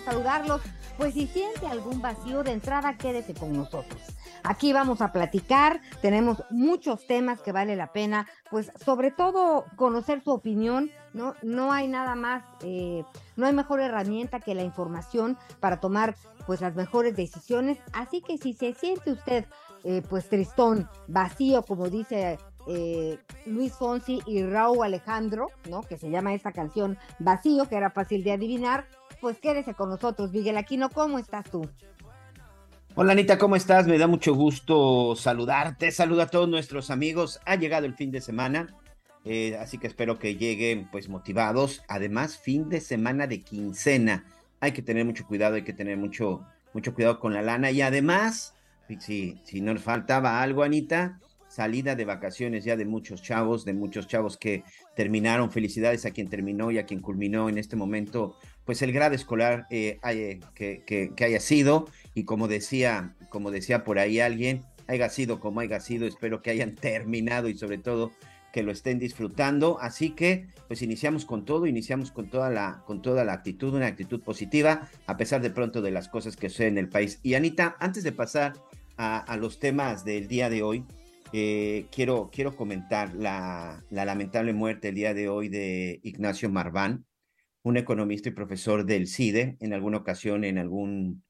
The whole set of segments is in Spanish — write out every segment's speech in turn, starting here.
Saludarlos. Pues si siente algún vacío de entrada, quédese con nosotros. Aquí vamos a platicar, tenemos muchos temas que vale la pena, pues sobre todo conocer su opinión, ¿no? No hay nada más, eh, no hay mejor herramienta que la información para tomar pues las mejores decisiones. Así que si se siente usted eh, pues tristón, vacío, como dice eh, Luis Fonsi y Raúl Alejandro, ¿no? Que se llama esta canción Vacío, que era fácil de adivinar. Pues quédese con nosotros, Miguel Aquino, ¿cómo estás tú? Hola Anita, ¿cómo estás? Me da mucho gusto saludarte. Saludo a todos nuestros amigos. Ha llegado el fin de semana, eh, así que espero que lleguen pues motivados. Además, fin de semana de quincena. Hay que tener mucho cuidado, hay que tener mucho, mucho cuidado con la lana. Y además, si, si nos faltaba algo, Anita, salida de vacaciones ya de muchos chavos, de muchos chavos que terminaron. Felicidades a quien terminó y a quien culminó en este momento, pues el grado escolar eh, que, haya sido. Y como decía, como decía por ahí alguien, haya sido como haya sido, espero que hayan terminado y sobre todo que lo estén disfrutando. Así que, pues iniciamos con todo, iniciamos con toda la, con toda la actitud, una actitud positiva, a pesar de pronto de las cosas que suceden en el país. Y Anita, antes de pasar a, a los temas del día de hoy, eh, quiero, quiero comentar la, la lamentable muerte el día de hoy de Ignacio Marván, un economista y profesor del CIDE, en alguna ocasión, en algún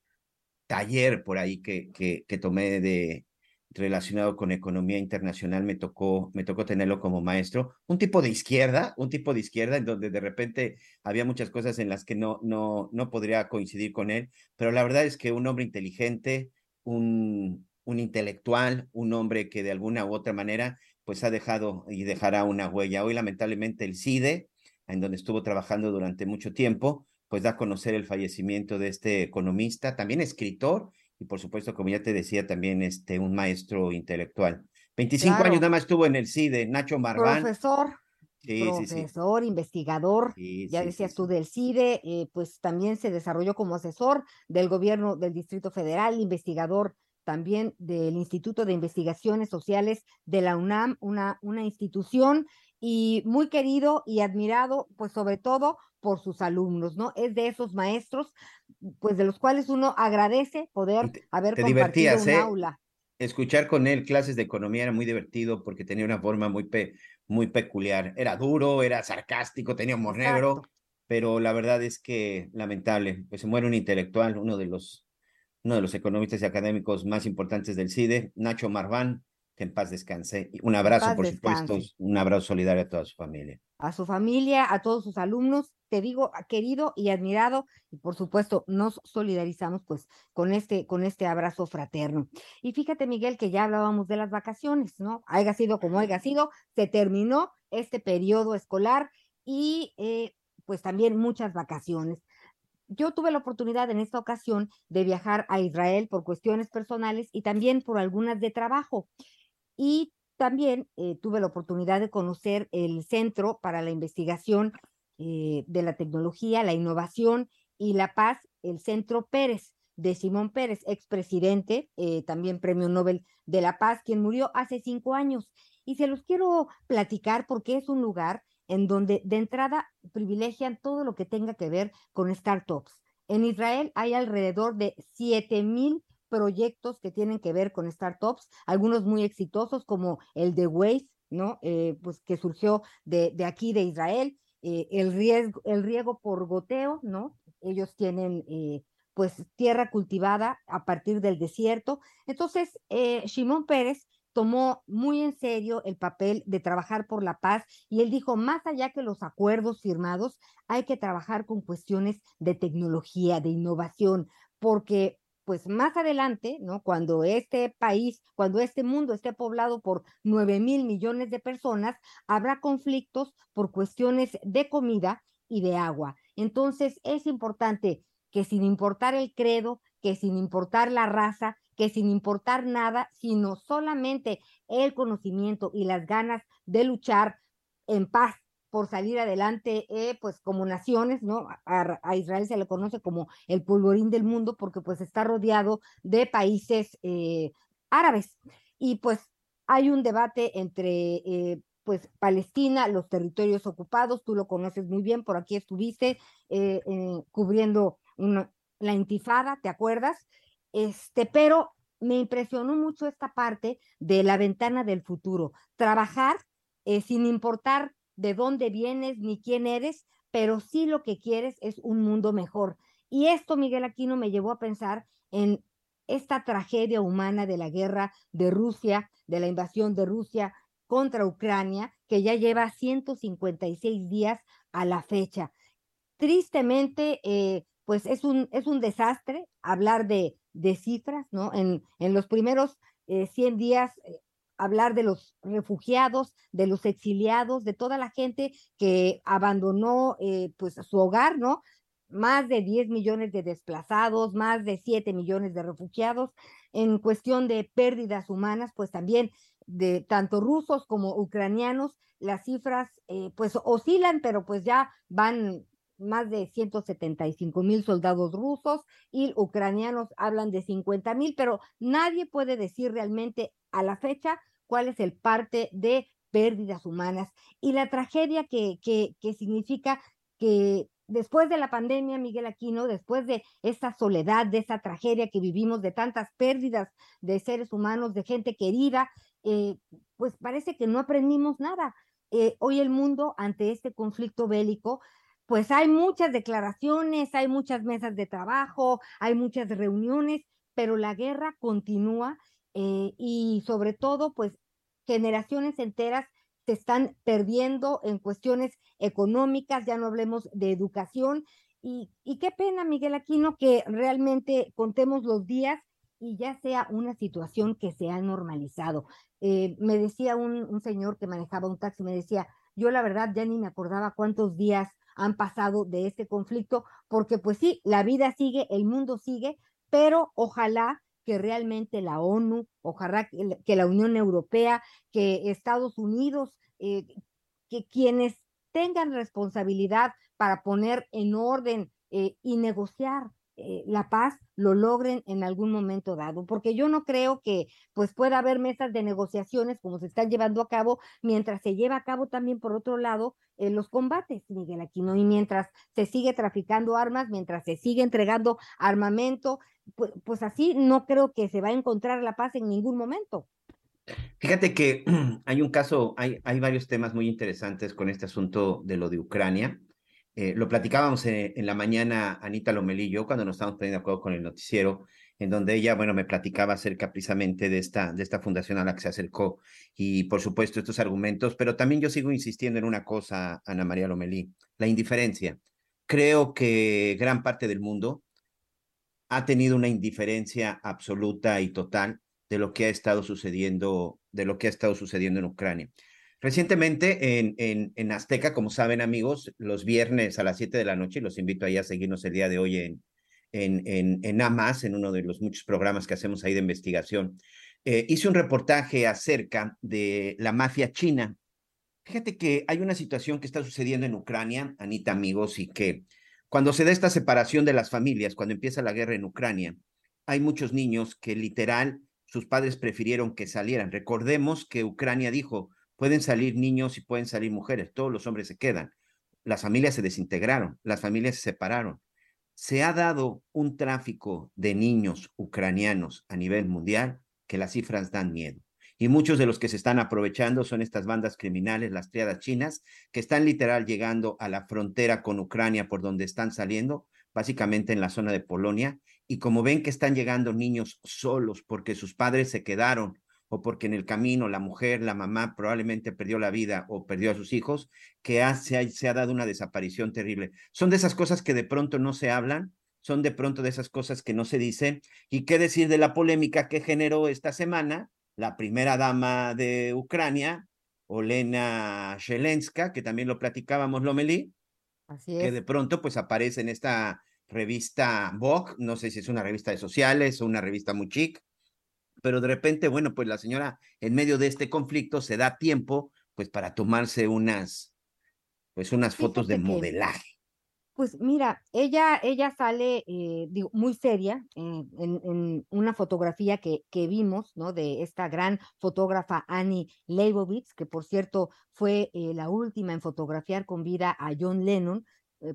taller por ahí que, que, tomé de relacionado con economía internacional, me tocó, me tocó tenerlo como maestro. Un tipo de izquierda, un tipo de izquierda en donde de repente había muchas cosas en las que no, no, no podría coincidir con él, pero la verdad es que un hombre inteligente, un, un intelectual, un hombre que de alguna u otra manera pues ha dejado y dejará una huella. Hoy lamentablemente el CIDE, en donde estuvo trabajando durante mucho tiempo, pues da a conocer el fallecimiento de este economista, también escritor y por supuesto, como ya te decía, también este, un maestro intelectual. 25 Claro. años nada más estuvo en el CIDE, Nacho Marván. Profesor, Sí, sí, sí. profesor, investigador, ya decías tú del CIDE, eh, pues también se desarrolló como asesor del gobierno del Distrito Federal, investigador también del Instituto de Investigaciones Sociales de la UNAM, una, una institución y muy querido y admirado, pues sobre todo por sus alumnos, ¿no? Es de esos maestros, pues de los cuales uno agradece poder te- haber te compartido un ¿eh? aula. Escuchar con él clases de economía era muy divertido porque tenía una forma muy, pe- muy peculiar. Era duro, era sarcástico, tenía humor negro, pero la verdad es que lamentable, pues se muere un intelectual, uno de los, uno de los economistas y académicos más importantes del CIDE, Nacho Marván, que en paz descanse. Un abrazo, paz por supuesto, descanse. un abrazo solidario a toda su familia. a su familia, a todos sus alumnos, te digo, a- querido y admirado, y por supuesto nos solidarizamos pues con este, con este abrazo fraterno. Y fíjate, Miguel, que ya hablábamos de las vacaciones, ¿no? Haya sido como haya sido, se terminó este periodo escolar y eh, pues también muchas vacaciones. Yo tuve la oportunidad en esta ocasión de viajar a Israel por cuestiones personales y también por algunas de trabajo. Y también eh, tuve la oportunidad de conocer el Centro para la Investigación eh, de la Tecnología, la Innovación y la Paz, el Centro Pérez de Simón Pérez, expresidente, eh, también Premio Nobel de la Paz, quien murió hace cinco años. Y se los quiero platicar porque es un lugar en donde de entrada privilegian todo lo que tenga que ver con startups. En Israel hay alrededor de 7 mil proyectos que tienen que ver con startups, algunos muy exitosos como el de Waze, ¿no? Eh, pues que surgió de, aquí de Israel, eh, el, riesgo, el riego por goteo, ¿no? Ellos tienen eh, pues tierra cultivada a partir del desierto. Entonces, Shimon Pérez tomó muy en serio el papel de trabajar por la paz y él dijo, más allá que los acuerdos firmados, hay que trabajar con cuestiones de tecnología, de innovación, porque pues más adelante, ¿no? Cuando este país, cuando este mundo esté poblado por nueve mil millones de personas, habrá conflictos por cuestiones de comida y de agua. Entonces es importante que sin importar el credo, que sin importar la raza, que sin importar nada, sino solamente el conocimiento y las ganas de luchar en paz por salir adelante, eh, pues como naciones, ¿no? A, a, Israel se le conoce como el polvorín del mundo porque pues está rodeado de países eh, árabes. Y pues hay un debate entre eh, pues Palestina, los territorios ocupados, tú lo conoces muy bien, por aquí estuviste eh, cubriendo una, la intifada, ¿te acuerdas? Este, pero me impresionó mucho esta parte de la ventana del futuro, trabajar sin importar de dónde vienes ni quién eres, pero sí lo que quieres es un mundo mejor. Y esto, Miguel Aquino, me llevó a pensar en esta tragedia humana de la guerra de Rusia, de la invasión de Rusia contra Ucrania, que ya lleva 156 días a la fecha. Tristemente, eh, pues es un, es un desastre hablar de, de cifras, ¿no? En, en los primeros eh, 100 días eh, hablar de los refugiados, de los exiliados, de toda la gente que abandonó eh, pues su hogar, ¿no? Más de 10 millones de desplazados, más de 7 millones de refugiados. En cuestión de pérdidas humanas, pues también de tanto rusos como ucranianos, las cifras eh, pues oscilan, pero pues ya van más de 175 mil soldados rusos y ucranianos hablan de 50 mil, pero nadie puede decir realmente a la fecha cuál es el parte de pérdidas humanas y la tragedia que, que, que significa que después de la pandemia, Miguel Aquino, después de esa soledad, de esa tragedia que vivimos, de tantas pérdidas de seres humanos, de gente querida, eh, pues parece que no aprendimos nada. Eh, hoy el mundo, ante este conflicto bélico, pues hay muchas declaraciones, hay muchas mesas de trabajo, hay muchas reuniones, pero la guerra continúa eh, y sobre todo, pues generaciones enteras se están perdiendo en cuestiones económicas, ya no hablemos de educación. Y, qué pena, Miguel Aquino, que realmente contemos los días y ya sea una situación que se ha normalizado. Eh, me decía un señor que manejaba un taxi, me decía, yo la verdad ya ni me acordaba cuántos días han pasado de este conflicto, porque pues sí, la vida sigue, el mundo sigue, pero ojalá que realmente la ONU, ojalá que la Unión Europea, que Estados Unidos, eh, que quienes tengan responsabilidad para poner en orden eh, y negociar eh, la paz lo logren en algún momento dado, porque yo no creo que pues pueda haber mesas de negociaciones como se están llevando a cabo mientras se lleva a cabo también por otro lado eh, los combates, Miguel Aquino, y mientras se sigue traficando armas, mientras se sigue entregando armamento, pues, pues así no creo que se va a encontrar la paz en ningún momento. Fíjate que hay un caso, hay, hay varios temas muy interesantes con este asunto de lo de Ucrania. Eh, lo platicábamos en, la mañana Anita Lomelí y yo cuando nos estábamos poniendo de acuerdo con el noticiero, en donde ella, bueno, me platicaba acerca precisamente de esta, de esta fundación a la que se acercó y, por supuesto, estos argumentos, pero también yo sigo insistiendo en una cosa, Ana María Lomelí, la indiferencia. Creo que gran parte del mundo ha tenido una indiferencia absoluta y total de lo que ha estado sucediendo, de lo que ha estado sucediendo en Ucrania. Recientemente en, en, en, Azteca, como saben amigos, los viernes a las 7 de la noche, los invito ahí a seguirnos el día de hoy en, en, en, en AMAS, en uno de los muchos programas que hacemos ahí de investigación, eh, hice un reportaje acerca de la mafia china. Fíjate que hay una situación que está sucediendo en Ucrania, Anita amigos, y que cuando se da esta separación de las familias, cuando empieza la guerra en Ucrania, hay muchos niños que literal sus padres prefirieron que salieran. Recordemos que Ucrania dijo, Pueden salir niños y pueden salir mujeres, todos los hombres se quedan. Las familias se desintegraron, las familias se separaron. se ha dado un tráfico de niños ucranianos a nivel mundial que las cifras dan miedo. Y muchos de los que se están aprovechando son estas bandas criminales, las triadas chinas, que están literal llegando a la frontera con Ucrania por donde están saliendo, básicamente en la zona de Polonia. Y como ven que están llegando niños solos porque sus padres se quedaron o porque en el camino la mujer, la mamá probablemente perdió la vida o perdió a sus hijos, que se, ha, se ha dado una desaparición terrible. Son de esas cosas que de pronto no se hablan, son de pronto de esas cosas que no se dicen. ¿Y qué decir de la polémica que generó esta semana la primera dama de Ucrania, Olena Zelenska, que también lo platicábamos, Lomelí? Así es. Que de pronto pues aparece en esta revista Vogue, no sé si es una revista de sociales o una revista muy chic, pero de repente, bueno, pues la señora en medio de este conflicto se da tiempo pues para tomarse unas, pues unas fotos de que- modelaje. Pues mira, ella, ella sale eh, digo, muy seria eh, en, en una fotografía que, que vimos, ¿no? De esta gran fotógrafa Annie Leibovitz, que por cierto fue eh, la última en fotografiar con vida a John Lennon,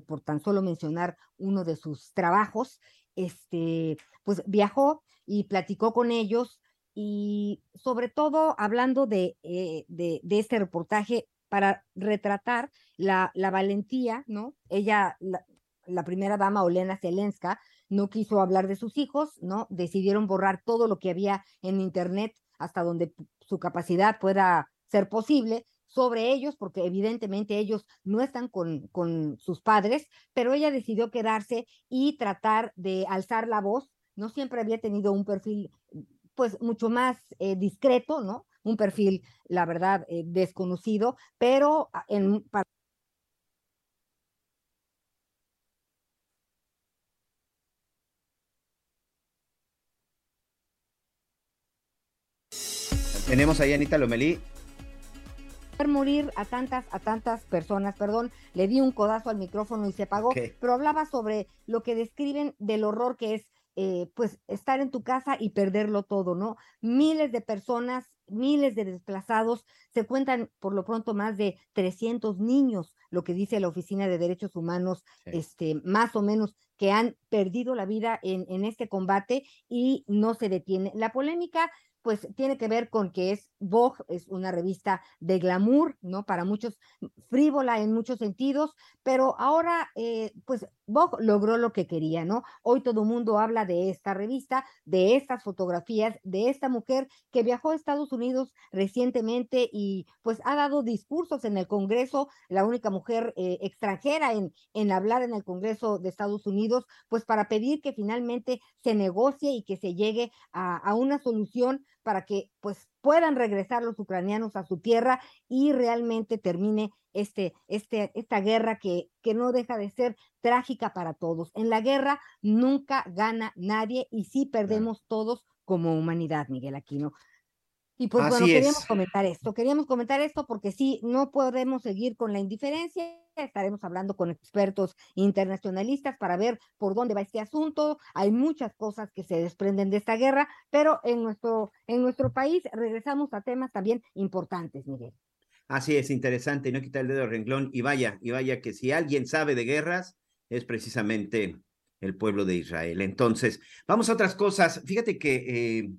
por tan solo mencionar uno de sus trabajos. Este, pues viajó y platicó con ellos y sobre todo hablando de, eh, de, de este reportaje para retratar la, la valentía, ¿no? Ella, la, la primera dama, Olena Zelenska, no quiso hablar de sus hijos, ¿no? Decidieron borrar todo lo que había en Internet hasta donde su capacidad pueda ser posible sobre ellos, porque evidentemente ellos no están con, con sus padres, pero ella decidió quedarse y tratar de alzar la voz. No siempre había tenido un perfil, pues, mucho más eh, discreto, ¿no? Un perfil, la verdad, eh, desconocido, pero ah, en, Tenemos ahí Anita Lomelí. Morir a tantas, a tantas personas, perdón, le di un codazo al micrófono y se apagó, pero hablaba sobre lo que describen del horror que es, eh, pues, estar en tu casa y perderlo todo, ¿no? Miles de personas, miles de desplazados, se cuentan por lo pronto más de 300 niños, lo que dice la Oficina de Derechos Humanos, Sí. este, más o menos, que han perdido la vida en, en este combate y no se detiene. La polémica pues tiene que ver con que es Vogue, es una revista de glamour, ¿no? Para muchos frívola en muchos sentidos, pero ahora, eh, pues Vogue logró lo que quería, ¿no? Hoy todo el mundo habla de esta revista, de estas fotografías, de esta mujer que viajó a Estados Unidos recientemente y pues ha dado discursos en el Congreso, la única mujer eh, extranjera en, en hablar en el Congreso de Estados Unidos, pues para pedir que finalmente se negocie y que se llegue a, a una solución para que pues puedan regresar los ucranianos a su tierra y realmente termine este, este, esta guerra que, que no deja de ser trágica para todos. En la guerra nunca gana nadie y sí perdemos todos como humanidad, Miguel Aquino. Y pues bueno, queríamos es. comentar esto, queríamos comentar esto porque sí, no podemos seguir con la indiferencia, estaremos hablando con expertos internacionalistas para ver por dónde va este asunto, hay muchas cosas que se desprenden de esta guerra, pero en nuestro, en nuestro país regresamos a temas también importantes, Miguel. Así es, interesante, no quitar el dedo del renglón. Y vaya, y vaya que si alguien sabe de guerras, es precisamente el pueblo de Israel. Entonces, vamos a otras cosas. Fíjate que eh,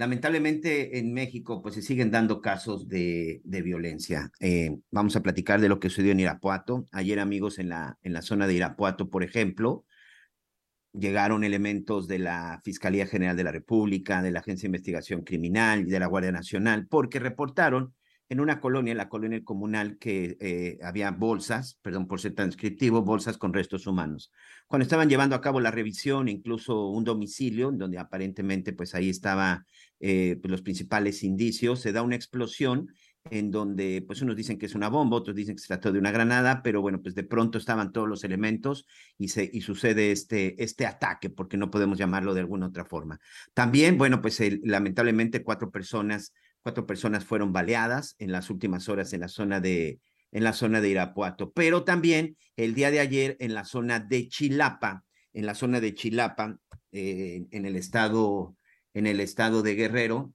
lamentablemente en México, pues se siguen dando casos de, violencia. Eh, vamos a platicar de lo que sucedió en Irapuato. Ayer, amigos, en la, en la zona de Irapuato, por ejemplo, llegaron elementos de la Fiscalía General de la República, de la Agencia de Investigación Criminal y de la Guardia Nacional, porque reportaron en una colonia, la colonia comunal, que eh, había bolsas, perdón por ser tan descriptivo, bolsas con restos humanos. Cuando estaban llevando a cabo la revisión, incluso un domicilio, donde aparentemente pues ahí estaba eh, pues, los principales indicios, se da una explosión en donde pues unos dicen que es una bomba, otros dicen que se trató de una granada, pero bueno, pues de pronto estaban todos los elementos y, se, y sucede este, este ataque, porque no podemos llamarlo de alguna otra forma. También, bueno, pues lamentablemente cuatro personas cuatro personas fueron baleadas en las últimas horas en la zona de, en la zona de Irapuato, pero también el día de ayer en la zona de Chilapa, en la zona de Chilapa, eh, en el estado, en el estado de Guerrero,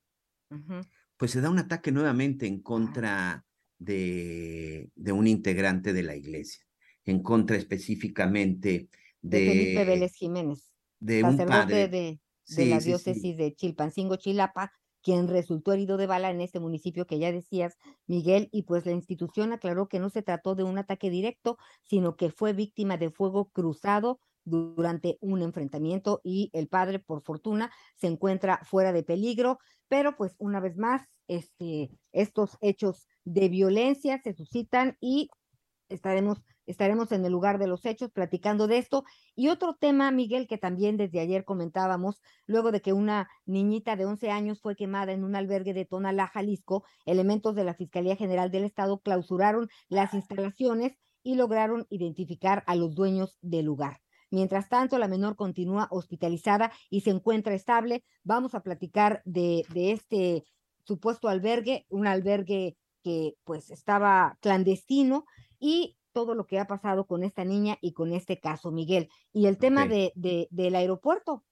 uh -huh. pues se da un ataque nuevamente en contra de, de un integrante de la iglesia, en contra específicamente de, de, Felipe Vélez Jiménez, de un padre. de, de Sí, la sí, diócesis sí. de Chilpancingo, Chilapa, quien resultó herido de bala en este municipio que ya decías, Miguel, y pues la institución aclaró que no se trató de un ataque directo, sino que fue víctima de fuego cruzado durante un enfrentamiento y el padre, por fortuna, se encuentra fuera de peligro, pero pues una vez más, este, estos hechos de violencia se suscitan y estaremos, estaremos en el lugar de los hechos platicando de esto. Y otro tema, Miguel, que también desde ayer comentábamos, luego de que una niñita de 11 años fue quemada en un albergue de Tonalá, Jalisco, elementos de la Fiscalía General del Estado clausuraron las instalaciones y lograron identificar a los dueños del lugar. Mientras tanto, la menor continúa hospitalizada y se encuentra estable. Vamos a platicar de, de este supuesto albergue, un albergue que pues estaba clandestino y todo lo que ha pasado con esta niña y con este caso, Miguel. Y el tema Ok. de, de, del aeropuerto.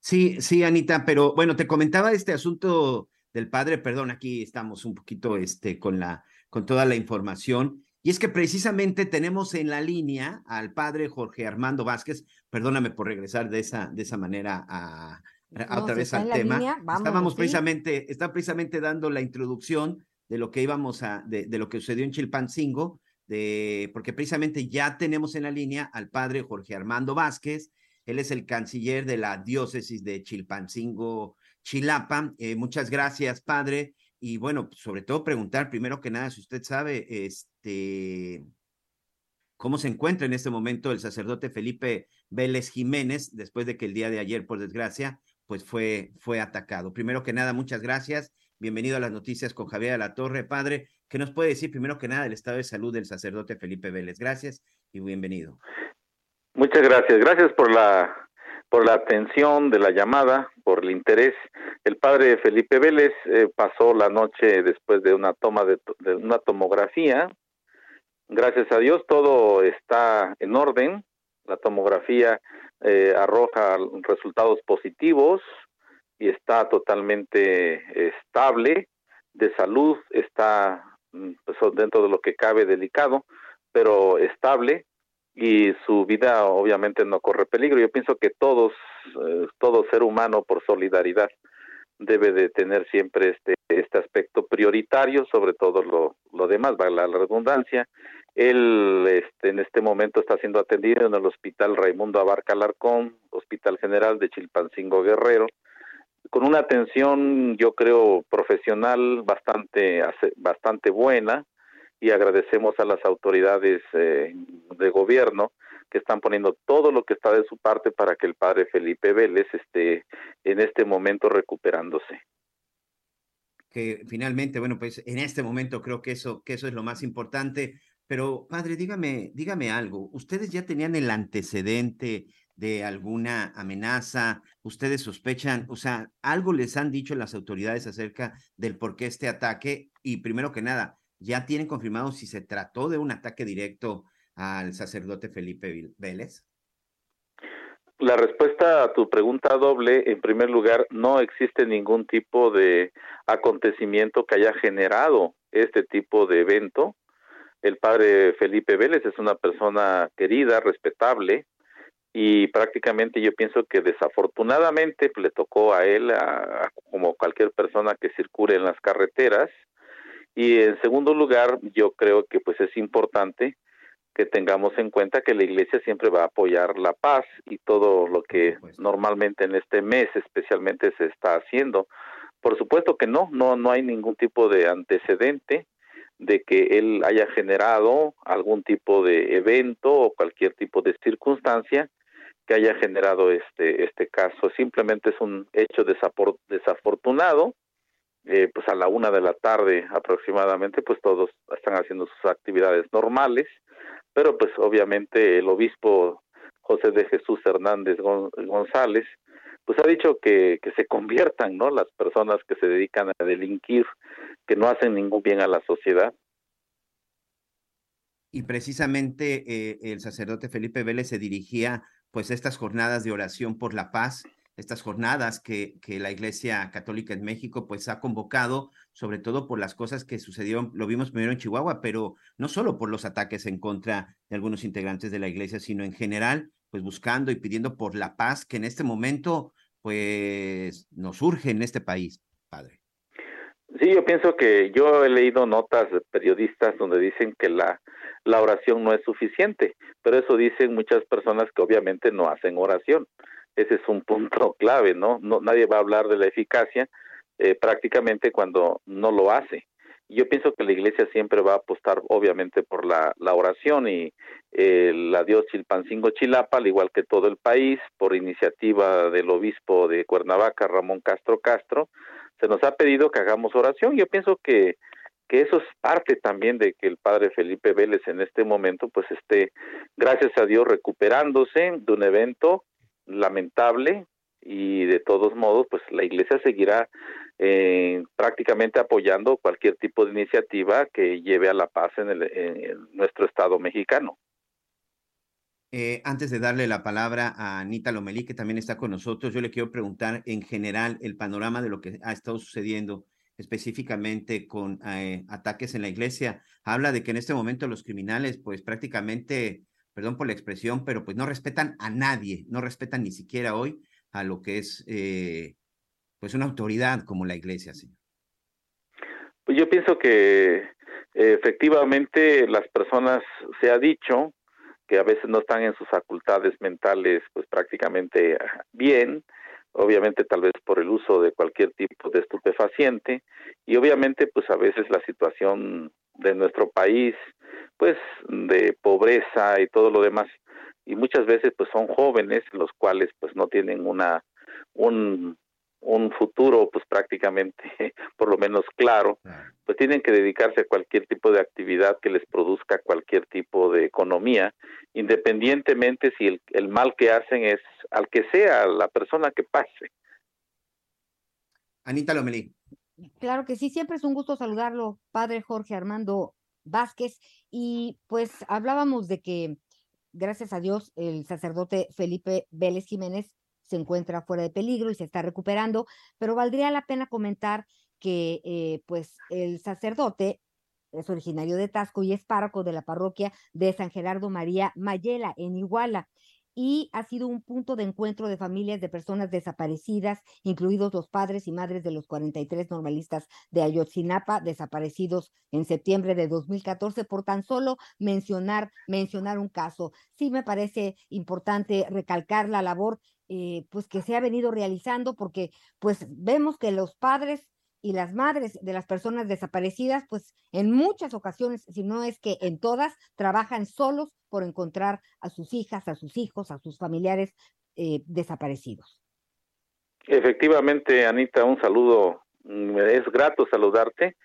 Sí, sí, Anita, pero bueno, te comentaba este asunto del padre, perdón, aquí estamos un poquito este, con, la, con toda la información. Y es que precisamente tenemos en la línea al padre Jorge Armando Vázquez, perdóname por regresar de esa, de esa manera a, a No, otra vez al tema. línea, vámonos, Estábamos sí. precisamente, está precisamente dando la introducción de lo que íbamos a, de, de lo que sucedió en Chilpancingo, de, porque precisamente ya tenemos en la línea al padre Jorge Armando Vázquez, él es el canciller de la diócesis de Chilpancingo, Chilapa. Eh, muchas gracias, padre. Y bueno, sobre todo preguntar, primero que nada, si usted sabe, este, cómo se encuentra en este momento el sacerdote Felipe Vélez Jiménez, después de que el día de ayer, por desgracia, pues fue, fue atacado. Primero que nada, muchas gracias. Bienvenido a las noticias con Javier de la Torre, padre. ¿Qué nos puede decir primero que nada del estado de salud del sacerdote Felipe Vélez? Gracias y bienvenido. Muchas gracias. Gracias por la por la atención de la llamada, por el interés. El padre Felipe Vélez eh, pasó la noche después de una toma de, to- de una tomografía. Gracias a Dios todo está en orden. La tomografía eh, arroja resultados positivos y está totalmente estable de salud. Está mm, pues, dentro de lo que cabe delicado, pero estable y su vida obviamente no corre peligro. Yo pienso que todos, eh, todo ser humano por solidaridad debe de tener siempre este este aspecto prioritario sobre todo lo, lo demás, vale la redundancia. Él este, en este momento está siendo atendido en el Hospital Raimundo Abarca Alarcón, Hospital General de Chilpancingo Guerrero, con una atención yo creo profesional bastante bastante buena y agradecemos a las autoridades eh, de gobierno que están poniendo todo lo que está de su parte para que el padre Felipe Vélez esté en este momento recuperándose. que finalmente, bueno, pues en este momento creo que eso, que eso es lo más importante. Pero, padre, dígame, dígame algo. ¿Ustedes ya tenían el antecedente de alguna amenaza? ¿Ustedes sospechan? O sea, ¿algo les han dicho las autoridades acerca del por qué este ataque? Y primero que nada, ¿ya tienen confirmado si se trató de un ataque directo al sacerdote Felipe Vélez? La respuesta a tu pregunta doble, en primer lugar, no existe ningún tipo de acontecimiento que haya generado este tipo de evento. El padre Felipe Vélez es una persona querida, respetable, y prácticamente yo pienso que desafortunadamente pues, le tocó a él, a- a- como cualquier persona que circule en las carreteras. Y en segundo lugar, yo creo que pues es importante que tengamos en cuenta que la iglesia siempre va a apoyar la paz y todo lo que normalmente en este mes especialmente se está haciendo. Por supuesto que no, no, no hay ningún tipo de antecedente de que él haya generado algún tipo de evento o cualquier tipo de circunstancia que haya generado este este caso. Simplemente es un hecho desafortunado. Eh, pues a la una de la tarde aproximadamente, pues todos están haciendo sus actividades normales pero pues obviamente el obispo José de Jesús Hernández Gon- González pues ha dicho que, que se conviertan no las personas que se dedican a delinquir que no hacen ningún bien a la sociedad Y precisamente eh, el sacerdote Felipe Vélez se dirigía pues estas jornadas de oración por la paz, estas jornadas que, que la Iglesia Católica en México pues ha convocado, sobre todo por las cosas que sucedieron, lo vimos primero en Chihuahua, pero no solo por los ataques en contra de algunos integrantes de la Iglesia, sino en general pues buscando y pidiendo por la paz que en este momento pues nos surge en este país, padre. Sí, yo pienso que yo he leído notas de periodistas donde dicen que la, la oración no es suficiente, pero eso dicen muchas personas que obviamente no hacen oración. Ese es un punto clave, ¿no? nadie va a hablar de la eficacia eh, prácticamente cuando no lo hace. Yo pienso que la iglesia siempre va a apostar obviamente por la, la oración y eh, la Dios Chilpancingo Chilapa, al igual que todo el país, por iniciativa del obispo de Cuernavaca, Ramón Castro Castro, se nos ha pedido que hagamos oración. Yo pienso que, que eso es parte también de que el padre Felipe Vélez en este momento pues esté, gracias a Dios, recuperándose de un evento lamentable y de todos modos pues la iglesia seguirá eh, prácticamente apoyando cualquier tipo de iniciativa que lleve a la paz en, el, en nuestro estado mexicano. Eh, antes de darle la palabra a Anita Lomelí, que también está con nosotros, yo le quiero preguntar en general el panorama de lo que ha estado sucediendo específicamente con eh, ataques en la iglesia. Habla de que en este momento los criminales, pues prácticamente, perdón por la expresión, pero pues no respetan a nadie, no respetan ni siquiera hoy a lo que es eh, pues una autoridad como la iglesia, señor. Pues yo pienso que efectivamente las personas, se ha dicho, que a veces no están en sus facultades mentales pues prácticamente bien, obviamente tal vez por el uso de cualquier tipo de estupefaciente y obviamente pues a veces la situación de nuestro país pues de pobreza y todo lo demás y muchas veces pues son jóvenes los cuales pues no tienen una un un futuro pues prácticamente por lo menos claro, pues tienen que dedicarse a cualquier tipo de actividad que les produzca cualquier tipo de economía, independientemente si el, el mal que hacen es al que sea la persona que pase. Anita Lomelí. Claro que sí, siempre es un gusto saludarlo, padre Jorge Armando Vázquez. Y pues hablábamos de que, gracias a Dios, el sacerdote Felipe Vélez Jiménez se encuentra fuera de peligro y se está recuperando, pero valdría la pena comentar que eh, pues el sacerdote es originario de Tasco y es párroco de la parroquia de San Gerardo María Mayela en Iguala y ha sido un punto de encuentro de familias de personas desaparecidas, incluidos los padres y madres de los 43 normalistas de Ayotzinapa, desaparecidos en septiembre de 2014, por tan solo mencionar, mencionar un caso. Sí me parece importante recalcar la labor eh, pues que se ha venido realizando porque pues vemos que los padres y las madres de las personas desaparecidas, pues en muchas ocasiones, si no es que en todas, trabajan solos por encontrar a sus hijas, a sus hijos, a sus familiares eh, desaparecidos. Efectivamente, Anita, un saludo. Mm, es grato saludarte.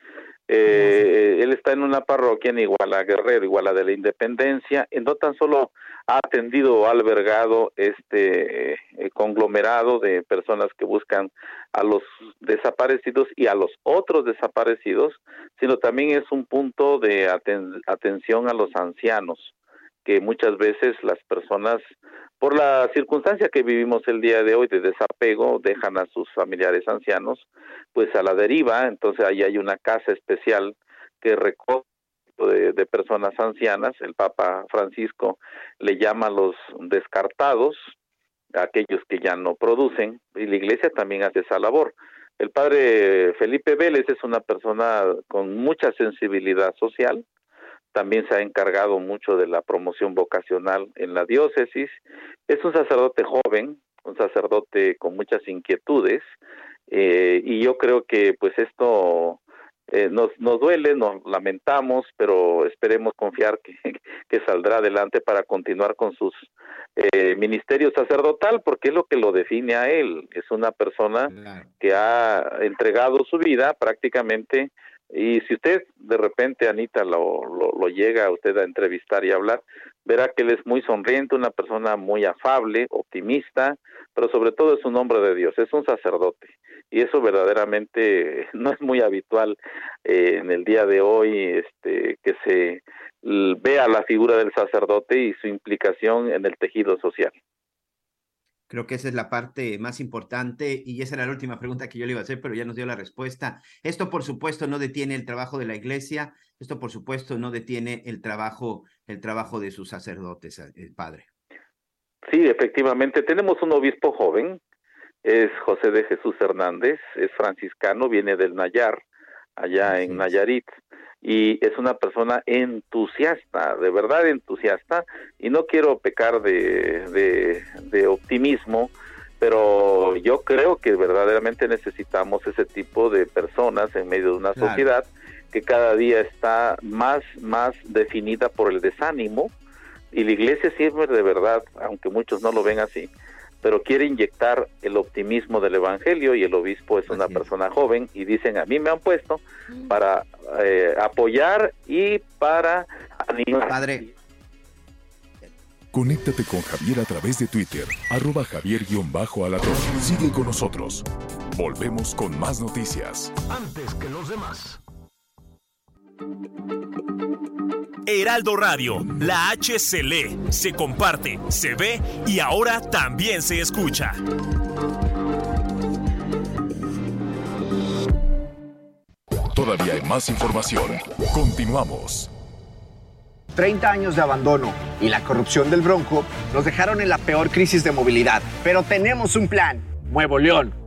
Eh, él está en una parroquia en Iguala Guerrero, Iguala de la Independencia, y no tan solo ha atendido o albergado este eh, conglomerado de personas que buscan a los desaparecidos y a los otros desaparecidos, sino también es un punto de atención a los ancianos, que muchas veces las personas, por la circunstancia que vivimos el día de hoy de desapego, dejan a sus familiares ancianos, pues a la deriva, entonces ahí hay una casa especial que recoge de, de, personas ancianas, el Papa Francisco le llama a los descartados, aquellos que ya no producen, y la Iglesia también hace esa labor. El padre Felipe Vélez es una persona con mucha sensibilidad social, también se ha encargado mucho de la promoción vocacional en la diócesis, es un sacerdote joven, un sacerdote con muchas inquietudes, eh, y yo creo que pues esto eh, nos, nos duele, nos lamentamos, pero esperemos confiar que, que saldrá adelante para continuar con sus eh, ministerio sacerdotal, porque es lo que lo define a él. Es una persona que ha entregado su vida prácticamente. Y si usted de repente, Anita, lo, lo, llega a usted a entrevistar y hablar, verá que él es muy sonriente, una persona muy afable, optimista, pero sobre todo es un hombre de Dios, es un sacerdote y eso verdaderamente no es muy habitual eh, en el día de hoy este que se vea la figura del sacerdote y su implicación en el tejido social. Creo que esa es la parte más importante y esa era la última pregunta que yo le iba a hacer, pero ya nos dio la respuesta. Esto, por supuesto, no detiene el trabajo de la iglesia, esto, por supuesto, no detiene el trabajo, el trabajo de sus sacerdotes, el eh, padre. Sí, efectivamente, tenemos un obispo joven, es José de Jesús Hernández, es franciscano, viene del Nayar, allá en Nayarit, y es una persona entusiasta, de verdad entusiasta, y no quiero pecar de, de, de optimismo, pero yo creo que verdaderamente necesitamos ese tipo de personas en medio de una Claro. sociedad que cada día está más, más definida por el desánimo, y la iglesia siempre de verdad, aunque muchos no lo ven así, pero quiere inyectar el optimismo del evangelio y el obispo es una Así es. persona joven y dicen a mí me han puesto para eh, apoyar y para animar. Padre, Conéctate con Javier a través de Twitter, arroba javier-alatorre. Sigue con nosotros. Volvemos con más noticias. Antes que los demás. Heraldo Radio, la H se lee, se comparte, se ve y ahora también se escucha. Todavía hay más información. Continuamos. 30 años de abandono y la corrupción del Bronco nos dejaron en la peor crisis de movilidad. Pero tenemos un plan, Nuevo León.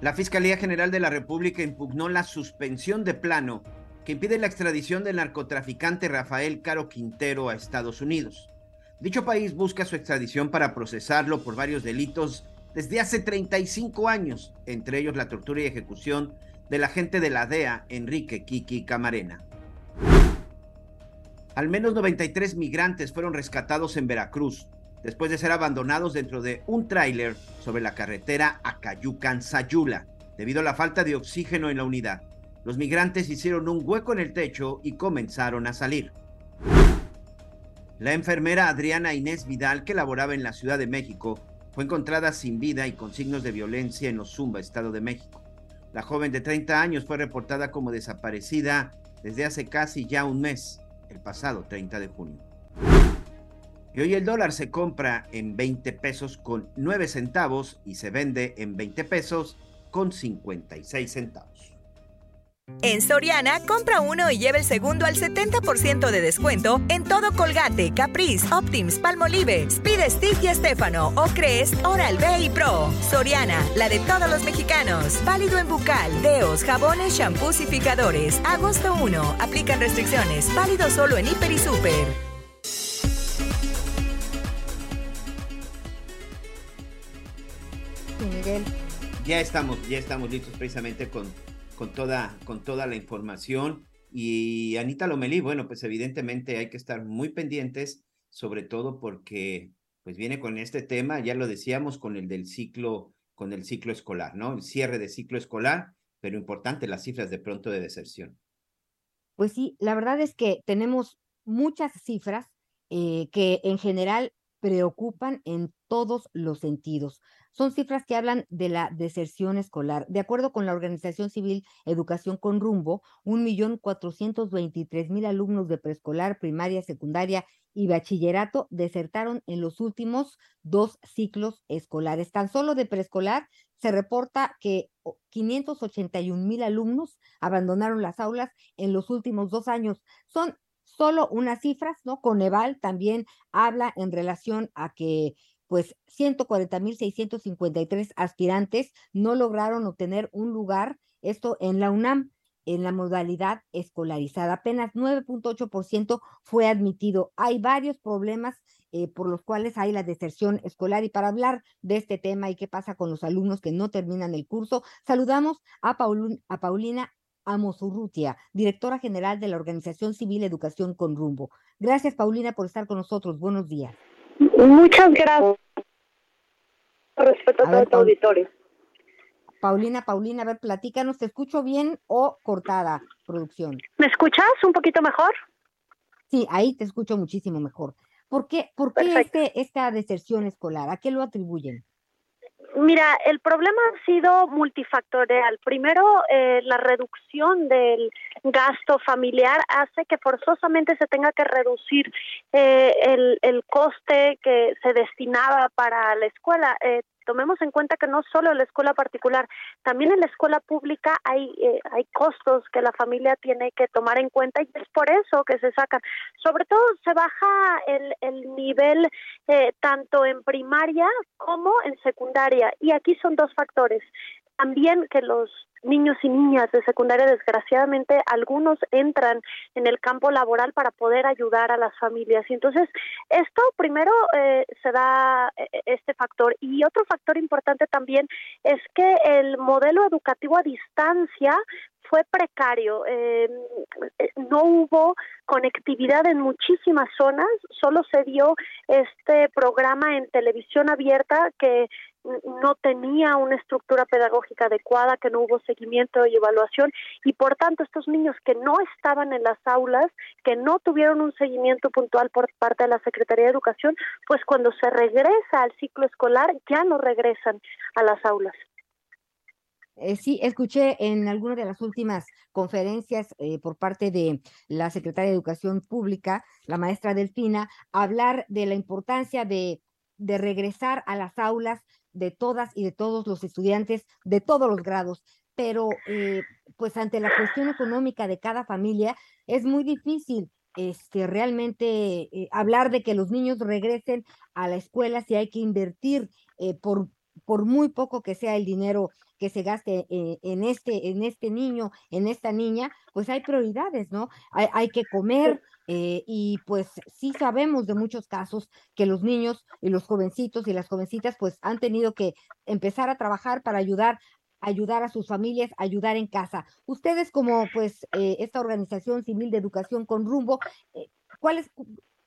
La Fiscalía General de la República impugnó la suspensión de plano que impide la extradición del narcotraficante Rafael Caro Quintero a Estados Unidos. Dicho país busca su extradición para procesarlo por varios delitos desde hace 35 años, entre ellos la tortura y ejecución del agente de la DEA, Enrique Kiki Camarena. Al menos 93 migrantes fueron rescatados en Veracruz después de ser abandonados dentro de un tráiler sobre la carretera Acayucan-Sayula, debido a la falta de oxígeno en la unidad. Los migrantes hicieron un hueco en el techo y comenzaron a salir. La enfermera Adriana Inés Vidal, que laboraba en la Ciudad de México, fue encontrada sin vida y con signos de violencia en Ozumba, Estado de México. La joven de 30 años fue reportada como desaparecida desde hace casi ya un mes, el pasado 30 de junio. Y hoy el dólar se compra en 20 pesos con 9 centavos y se vende en 20 pesos con 56 centavos. En Soriana, compra uno y lleva el segundo al 70% de descuento en todo Colgate, Caprice, Optims, Palmolive, Speed Stick y Estefano o Crest, Oral-B y Pro. Soriana, la de todos los mexicanos. Válido en bucal, deos, jabones, shampoos y picadores. Agosto 1. Aplican restricciones. Válido solo en Hiper y Super. Miguel. Ya estamos, ya estamos listos precisamente con, con, toda, con toda la información. Y Anita Lomelí, bueno, pues evidentemente hay que estar muy pendientes, sobre todo porque pues viene con este tema, ya lo decíamos, con el del ciclo, con el ciclo escolar, ¿no? El cierre de ciclo escolar, pero importante las cifras de pronto de deserción. Pues sí, la verdad es que tenemos muchas cifras eh, que en general preocupan en todos los sentidos. Son cifras que hablan de la deserción escolar. De acuerdo con la organización civil Educación con Rumbo, 1.423.000 alumnos de preescolar, primaria, secundaria y bachillerato desertaron en los últimos dos ciclos escolares. Tan solo de preescolar se reporta que 581.000 alumnos abandonaron las aulas en los últimos dos años. Son solo unas cifras, ¿no? Coneval también habla en relación a que pues 140.653 aspirantes no lograron obtener un lugar, esto en la UNAM, en la modalidad escolarizada. Apenas 9.8% fue admitido. Hay varios problemas eh, por los cuales hay la deserción escolar y para hablar de este tema y qué pasa con los alumnos que no terminan el curso, saludamos a, Paul, a Paulina Amosurrutia, directora general de la Organización Civil Educación con Rumbo. Gracias, Paulina, por estar con nosotros. Buenos días. Muchas gracias. Respeto a, todo tu auditorio. Paulina, Paulina, a ver, platícanos, ¿te escucho bien o cortada, producción? ¿Me escuchas un poquito mejor? Sí, ahí te escucho muchísimo mejor. ¿Por qué, por qué este, esta deserción escolar? ¿A qué lo atribuyen? Mira, el problema ha sido multifactorial. Primero, eh, la reducción del gasto familiar hace que forzosamente se tenga que reducir eh, el, el coste que se destinaba para la escuela. Eh, tomemos en cuenta que no solo en la escuela particular, también en la escuela pública hay, eh, hay costos que la familia tiene que tomar en cuenta y es por eso que se sacan. Sobre todo se baja el, el nivel eh, tanto en primaria como en secundaria y aquí son dos factores. También que los niños y niñas de secundaria, desgraciadamente, algunos entran en el campo laboral para poder ayudar a las familias. Y entonces, esto primero eh, se da eh, este factor. Y otro factor importante también es que el modelo educativo a distancia fue precario, eh, no hubo conectividad en muchísimas zonas, solo se dio este programa en televisión abierta que no tenía una estructura pedagógica adecuada, que no hubo seguimiento y evaluación y por tanto estos niños que no estaban en las aulas, que no tuvieron un seguimiento puntual por parte de la Secretaría de Educación, pues cuando se regresa al ciclo escolar ya no regresan a las aulas. Eh, sí, escuché en alguna de las últimas conferencias eh, por parte de la Secretaria de Educación Pública, la maestra Delfina, hablar de la importancia de, de regresar a las aulas de todas y de todos los estudiantes de todos los grados, pero eh, pues ante la cuestión económica de cada familia es muy difícil este, realmente eh, hablar de que los niños regresen a la escuela si hay que invertir eh, por, por muy poco que sea el dinero que se gaste eh, en este, en este niño, en esta niña, pues hay prioridades, ¿no? Hay, hay que comer eh, y pues sí sabemos de muchos casos que los niños y los jovencitos y las jovencitas pues han tenido que empezar a trabajar para ayudar ayudar a sus familias, ayudar en casa. Ustedes como pues eh, esta organización civil de educación con rumbo, eh, ¿cuál es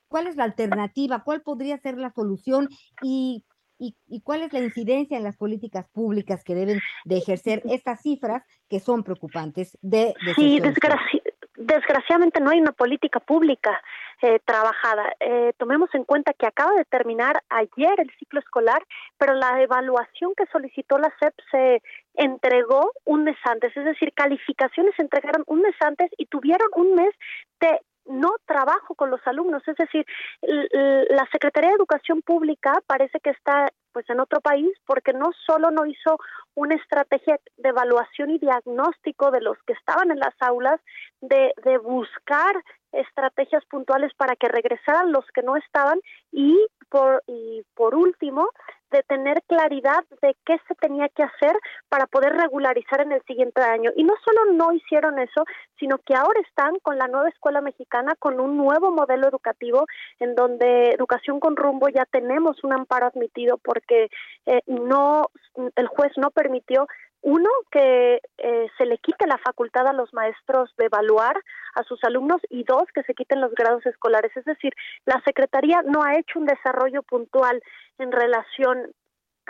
cuál es la alternativa? ¿Cuál podría ser la solución? Y y, y, cuál es la incidencia en las políticas públicas que deben de ejercer estas cifras que son preocupantes de, de sí desgraci desgraciadamente no hay una política pública eh, trabajada. Eh, tomemos en cuenta que acaba de terminar ayer el ciclo escolar, pero la evaluación que solicitó la SEP se entregó un mes antes, es decir, calificaciones se entregaron un mes antes y tuvieron un mes de no trabajo con los alumnos, es decir, la Secretaría de Educación Pública parece que está pues en otro país porque no solo no hizo una estrategia de evaluación y diagnóstico de los que estaban en las aulas, de, de buscar estrategias puntuales para que regresaran los que no estaban y por, y por último, de tener claridad de qué se tenía que hacer para poder regularizar en el siguiente año. Y no solo no hicieron eso, sino que ahora están con la nueva escuela mexicana, con un nuevo modelo educativo en donde educación con rumbo ya tenemos un amparo admitido porque eh, no el juez no permitió uno, que eh, se le quite la facultad a los maestros de evaluar a sus alumnos y dos, que se quiten los grados escolares. Es decir, la Secretaría no ha hecho un desarrollo puntual en relación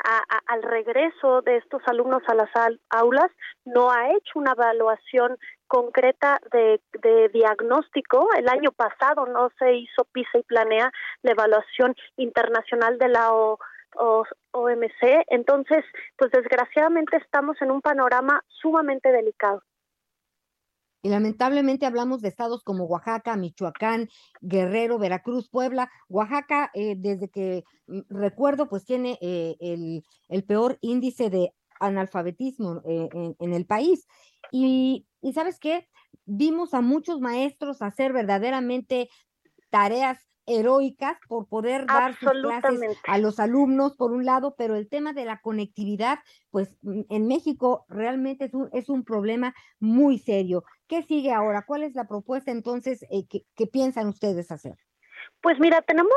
a, al regreso de estos alumnos a las aulas, no ha hecho una evaluación concreta de, de, diagnóstico. El año pasado no se hizo PISA y planea la evaluación internacional de la o, o, OMC. Entonces, pues desgraciadamente estamos en un panorama sumamente delicado. Y lamentablemente hablamos de estados como Oaxaca, Michoacán, Guerrero, Veracruz, Puebla. Oaxaca, eh, desde que mm, recuerdo, pues tiene eh, el, el, peor índice de analfabetismo eh, en, en, el país. Y, y sabes qué, vimos a muchos maestros hacer verdaderamente tareas heroicas por poder dar sus clases a los alumnos, por un lado, pero el tema de la conectividad, pues mm, en México realmente es un, es un problema muy serio. ¿Qué sigue ahora? ¿Cuál es la propuesta entonces eh, que, que, piensan ustedes hacer? Pues mira, tenemos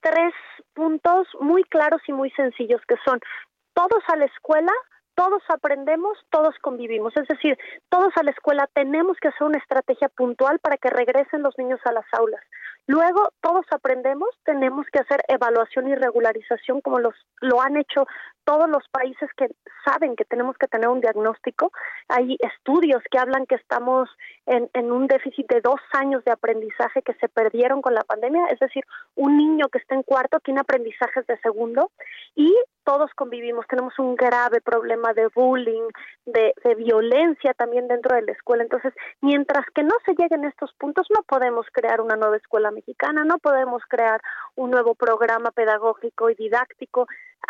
tres puntos muy claros y muy sencillos que son todos a la escuela, todos aprendemos, todos convivimos. Es decir, todos a la escuela tenemos que hacer una estrategia puntual para que regresen los niños a las aulas. Luego, todos aprendemos, tenemos que hacer evaluación y regularización como los, lo han hecho todos los países que saben que tenemos que tener un diagnóstico. Hay estudios que hablan que estamos en, en, un déficit de dos años de aprendizaje que se perdieron con la pandemia, es decir, un niño que está en cuarto tiene aprendizajes de segundo y todos convivimos, tenemos un grave problema de bullying, de, de violencia también dentro de la escuela. Entonces, mientras que no se lleguen estos puntos, no podemos crear una nueva escuela mexicana, no podemos crear un nuevo programa pedagógico y didáctico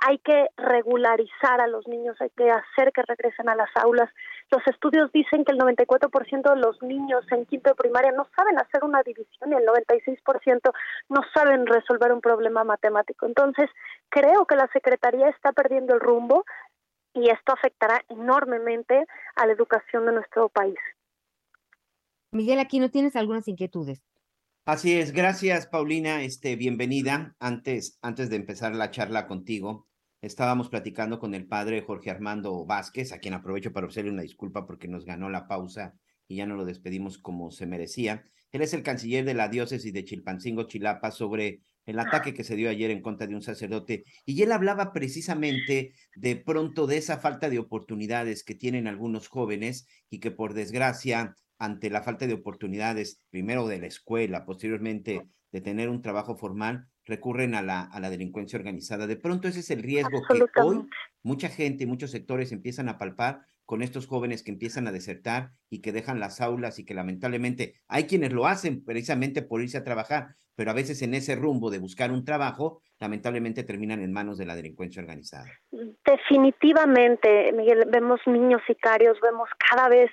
hay que regularizar a los niños, hay que hacer que regresen a las aulas. Los estudios dicen que el 94% de los niños en quinto de primaria no saben hacer una división y el 96% no saben resolver un problema matemático. Entonces, creo que la Secretaría está perdiendo el rumbo y esto afectará enormemente a la educación de nuestro país. Miguel, aquí no tienes algunas inquietudes. Así es, gracias Paulina, este, bienvenida. Antes, antes de empezar la charla contigo, estábamos platicando con el padre Jorge Armando Vázquez, a quien aprovecho para ofrecerle una disculpa porque nos ganó la pausa y ya no lo despedimos como se merecía. Él es el canciller de la diócesis de Chilpancingo, Chilapa, sobre el ataque que se dio ayer en contra de un sacerdote. Y él hablaba precisamente de pronto de esa falta de oportunidades que tienen algunos jóvenes y que por desgracia ante la falta de oportunidades, primero de la escuela, posteriormente de tener un trabajo formal, recurren a la, a la delincuencia organizada. De pronto ese es el riesgo que hoy mucha gente, muchos sectores empiezan a palpar con estos jóvenes que empiezan a desertar y que dejan las aulas y que lamentablemente hay quienes lo hacen precisamente por irse a trabajar, pero a veces en ese rumbo de buscar un trabajo, lamentablemente terminan en manos de la delincuencia organizada. Definitivamente, Miguel, vemos niños sicarios, vemos cada vez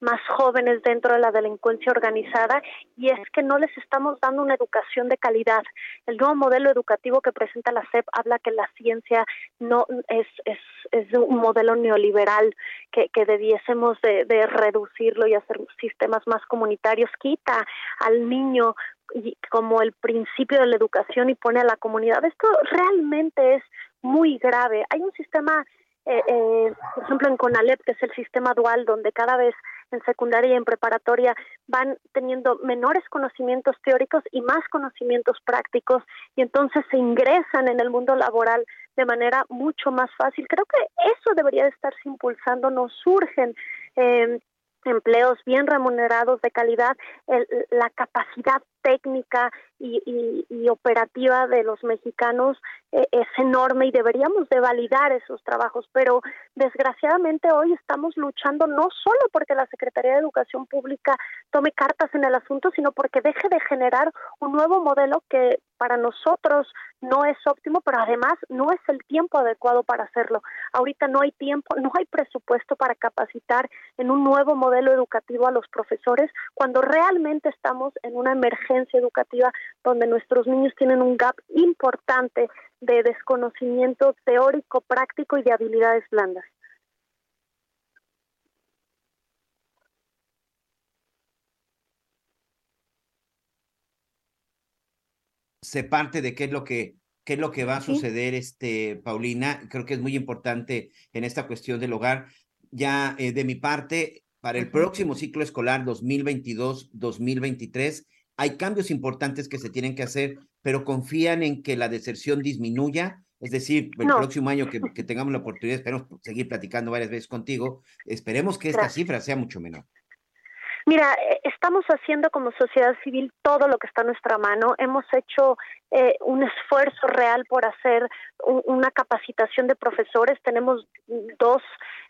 más jóvenes dentro de la delincuencia organizada y es que no les estamos dando una educación de calidad. El nuevo modelo educativo que presenta la SEP habla que la ciencia no es, es, es un modelo neoliberal que, que debiésemos de, de reducirlo y hacer sistemas más comunitarios. Quita al niño como el principio de la educación y pone a la comunidad. Esto realmente es muy grave. Hay un sistema eh, eh, por ejemplo, en CONALEP, que es el sistema dual, donde cada vez en secundaria y en preparatoria van teniendo menores conocimientos teóricos y más conocimientos prácticos, y entonces se ingresan en el mundo laboral de manera mucho más fácil. Creo que eso debería de estarse impulsando, nos surgen eh, empleos bien remunerados de calidad, la capacidad técnica y, operativa de los mexicanos eh, es enorme y deberíamos de validar esos trabajos, pero desgraciadamente hoy estamos luchando no solo porque la Secretaría de Educación Pública tome cartas en el asunto, sino porque deje de generar un nuevo modelo que para nosotros no es óptimo, pero además no es el tiempo adecuado para hacerlo. Ahorita no hay tiempo, no hay presupuesto para capacitar en un nuevo modelo educativo a los profesores cuando realmente estamos en una emergencia educativa donde nuestros niños tienen un gap importante de desconocimiento teórico, práctico y de habilidades blandas. se parte de qué es lo que qué es lo que va a suceder, este, Paulina. Creo que es muy importante en esta cuestión del hogar. Ya eh, de mi parte, para el próximo ciclo escolar 2022-2023, hay cambios importantes que se tienen que hacer, pero confían en que la deserción disminuya. Es decir, el próximo año que, que, tengamos la oportunidad, esperemos seguir platicando varias veces contigo, esperemos que esta cifra sea mucho menor. Mira, eh, estamos haciendo como sociedad civil todo lo que está a nuestra mano. Hemos hecho eh, un esfuerzo real por hacer una capacitación de profesores. Tenemos dos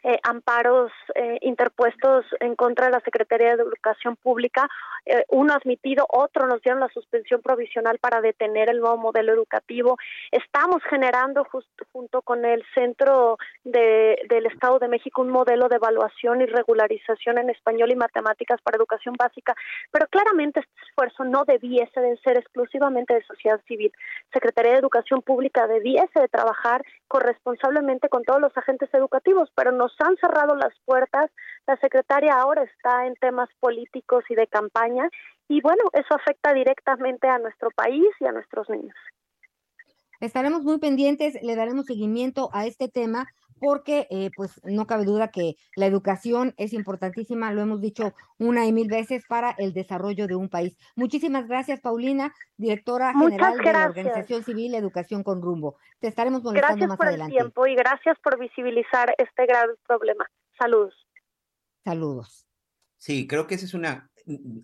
eh, amparos eh, interpuestos en contra de la Secretaría de Educación Pública, eh, uno admitido, otro nos dieron la suspensión provisional para detener el nuevo modelo educativo. Estamos generando justo junto con el Centro de, del Estado de México un modelo de evaluación y regularización en español y matemáticas para educación básica, pero claramente este esfuerzo no debiese de ser exclusivamente de sociedad civil. Secretaría de Educación Pública debiese de trabajar corresponsablemente con todos los agentes educativos, pero nos han cerrado las puertas. La secretaria ahora está en temas políticos y de campaña y bueno, eso afecta directamente a nuestro país y a nuestros niños. Estaremos muy pendientes, le daremos seguimiento a este tema porque eh, pues no cabe duda que la educación es importantísima, lo hemos dicho una y mil veces para el desarrollo de un país. Muchísimas gracias, Paulina, directora general de la Organización Civil Educación con Rumbo. Te estaremos molestando gracias más por adelante. El tiempo y gracias por visibilizar este gran problema. Saludos. Saludos. Sí, creo que esa es una,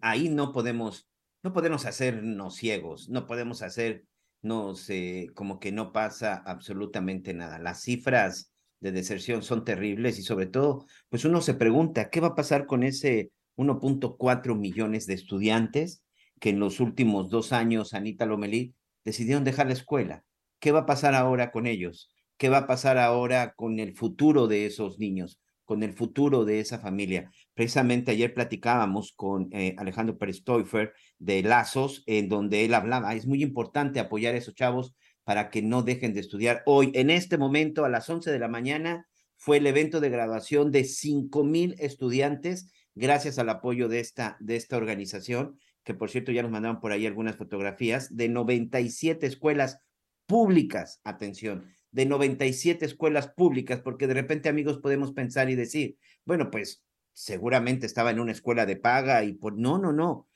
ahí no podemos, no podemos hacernos ciegos, no podemos hacer no sé, como que no pasa absolutamente nada. Las cifras de deserción son terribles y sobre todo, pues uno se pregunta, ¿qué va a pasar con ese 1.4 millones de estudiantes que en los últimos dos años, Anita Lomelí, decidieron dejar la escuela? ¿Qué va a pasar ahora con ellos? ¿Qué va a pasar ahora con el futuro de esos niños? con el futuro de esa familia. Precisamente ayer platicábamos con eh, Alejandro Pérez Teufer de Lazos, en donde él hablaba, es muy importante apoyar a esos chavos para que no dejen de estudiar. Hoy, en este momento, a las 11 de la mañana, fue el evento de graduación de 5 mil estudiantes, gracias al apoyo de esta, de esta organización, que por cierto ya nos mandaron por ahí algunas fotografías, de 97 escuelas públicas, atención, de 97 escuelas públicas, porque de repente, amigos, podemos pensar y decir, bueno, pues seguramente estaba en una escuela de paga y por no, no, no.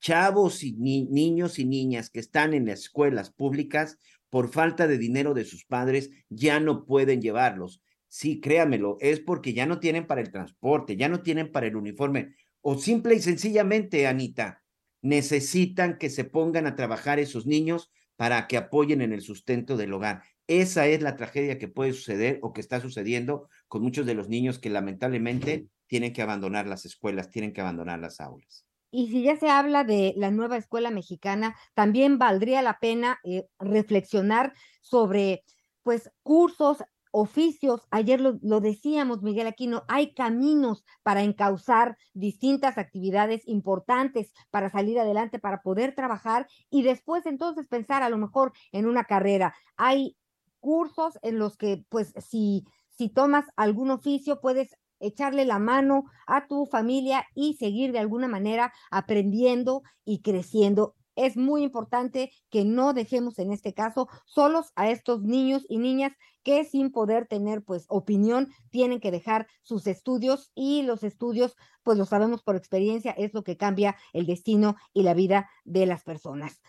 Chavos y niños y niñas que están en escuelas públicas, por falta de dinero de sus padres, ya no pueden llevarlos. Sí, créamelo, es porque ya no tienen para el transporte, ya no tienen para el uniforme, o simple y sencillamente, Anita, necesitan que se pongan a trabajar esos niños para que apoyen en el sustento del hogar. Esa es la tragedia que puede suceder o que está sucediendo con muchos de los niños que lamentablemente tienen que abandonar las escuelas, tienen que abandonar las aulas. Y si ya se habla de la nueva escuela mexicana, también valdría la pena eh, reflexionar sobre, pues, cursos, oficios. Ayer lo, lo, decíamos, Miguel Aquino, hay caminos para encauzar distintas actividades importantes para salir adelante, para poder trabajar y después entonces pensar a lo mejor en una carrera. Hay cursos en los que, pues, si, si tomas algún oficio, puedes echarle la mano a tu familia y seguir de alguna manera aprendiendo y creciendo. Es muy importante que no dejemos en este caso solos a estos niños y niñas que sin poder tener pues opinión tienen que dejar sus estudios y los estudios pues lo sabemos por experiencia es lo que cambia el destino y la vida de las personas.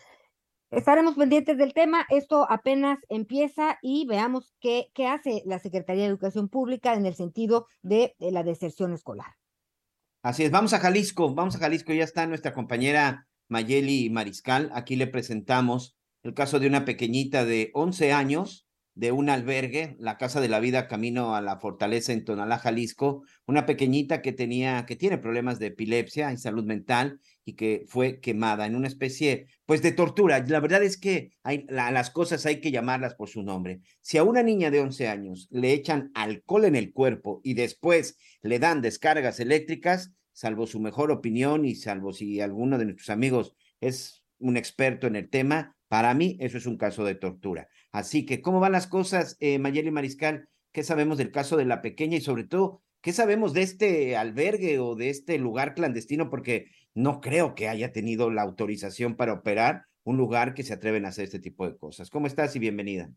Estaremos pendientes del tema. Esto apenas empieza y veamos qué, qué hace la Secretaría de Educación Pública en el sentido de, de, la deserción escolar. Así es, vamos a Jalisco, vamos a Jalisco. Ya está nuestra compañera Mayeli Mariscal. Aquí le presentamos el caso de una pequeñita de 11 años de un albergue, la Casa de la Vida Camino a la Fortaleza en Tonalá, Jalisco, una pequeñita que tenía, que tiene problemas de epilepsia y salud mental y que fue quemada en una especie, pues, de tortura. La verdad es que hay, la, las cosas hay que llamarlas por su nombre. Si a una niña de 11 años le echan alcohol en el cuerpo y después le dan descargas eléctricas, salvo su mejor opinión y salvo si alguno de nuestros amigos es un experto en el tema, para mí eso es un caso de tortura. Así que, ¿cómo van las cosas, eh, Mayeli Mariscal? ¿Qué sabemos del caso de la pequeña y sobre todo, qué sabemos de este albergue o de este lugar clandestino? Porque no creo que haya tenido la autorización para operar un lugar que se atreven a hacer este tipo de cosas. ¿Cómo estás y bienvenida?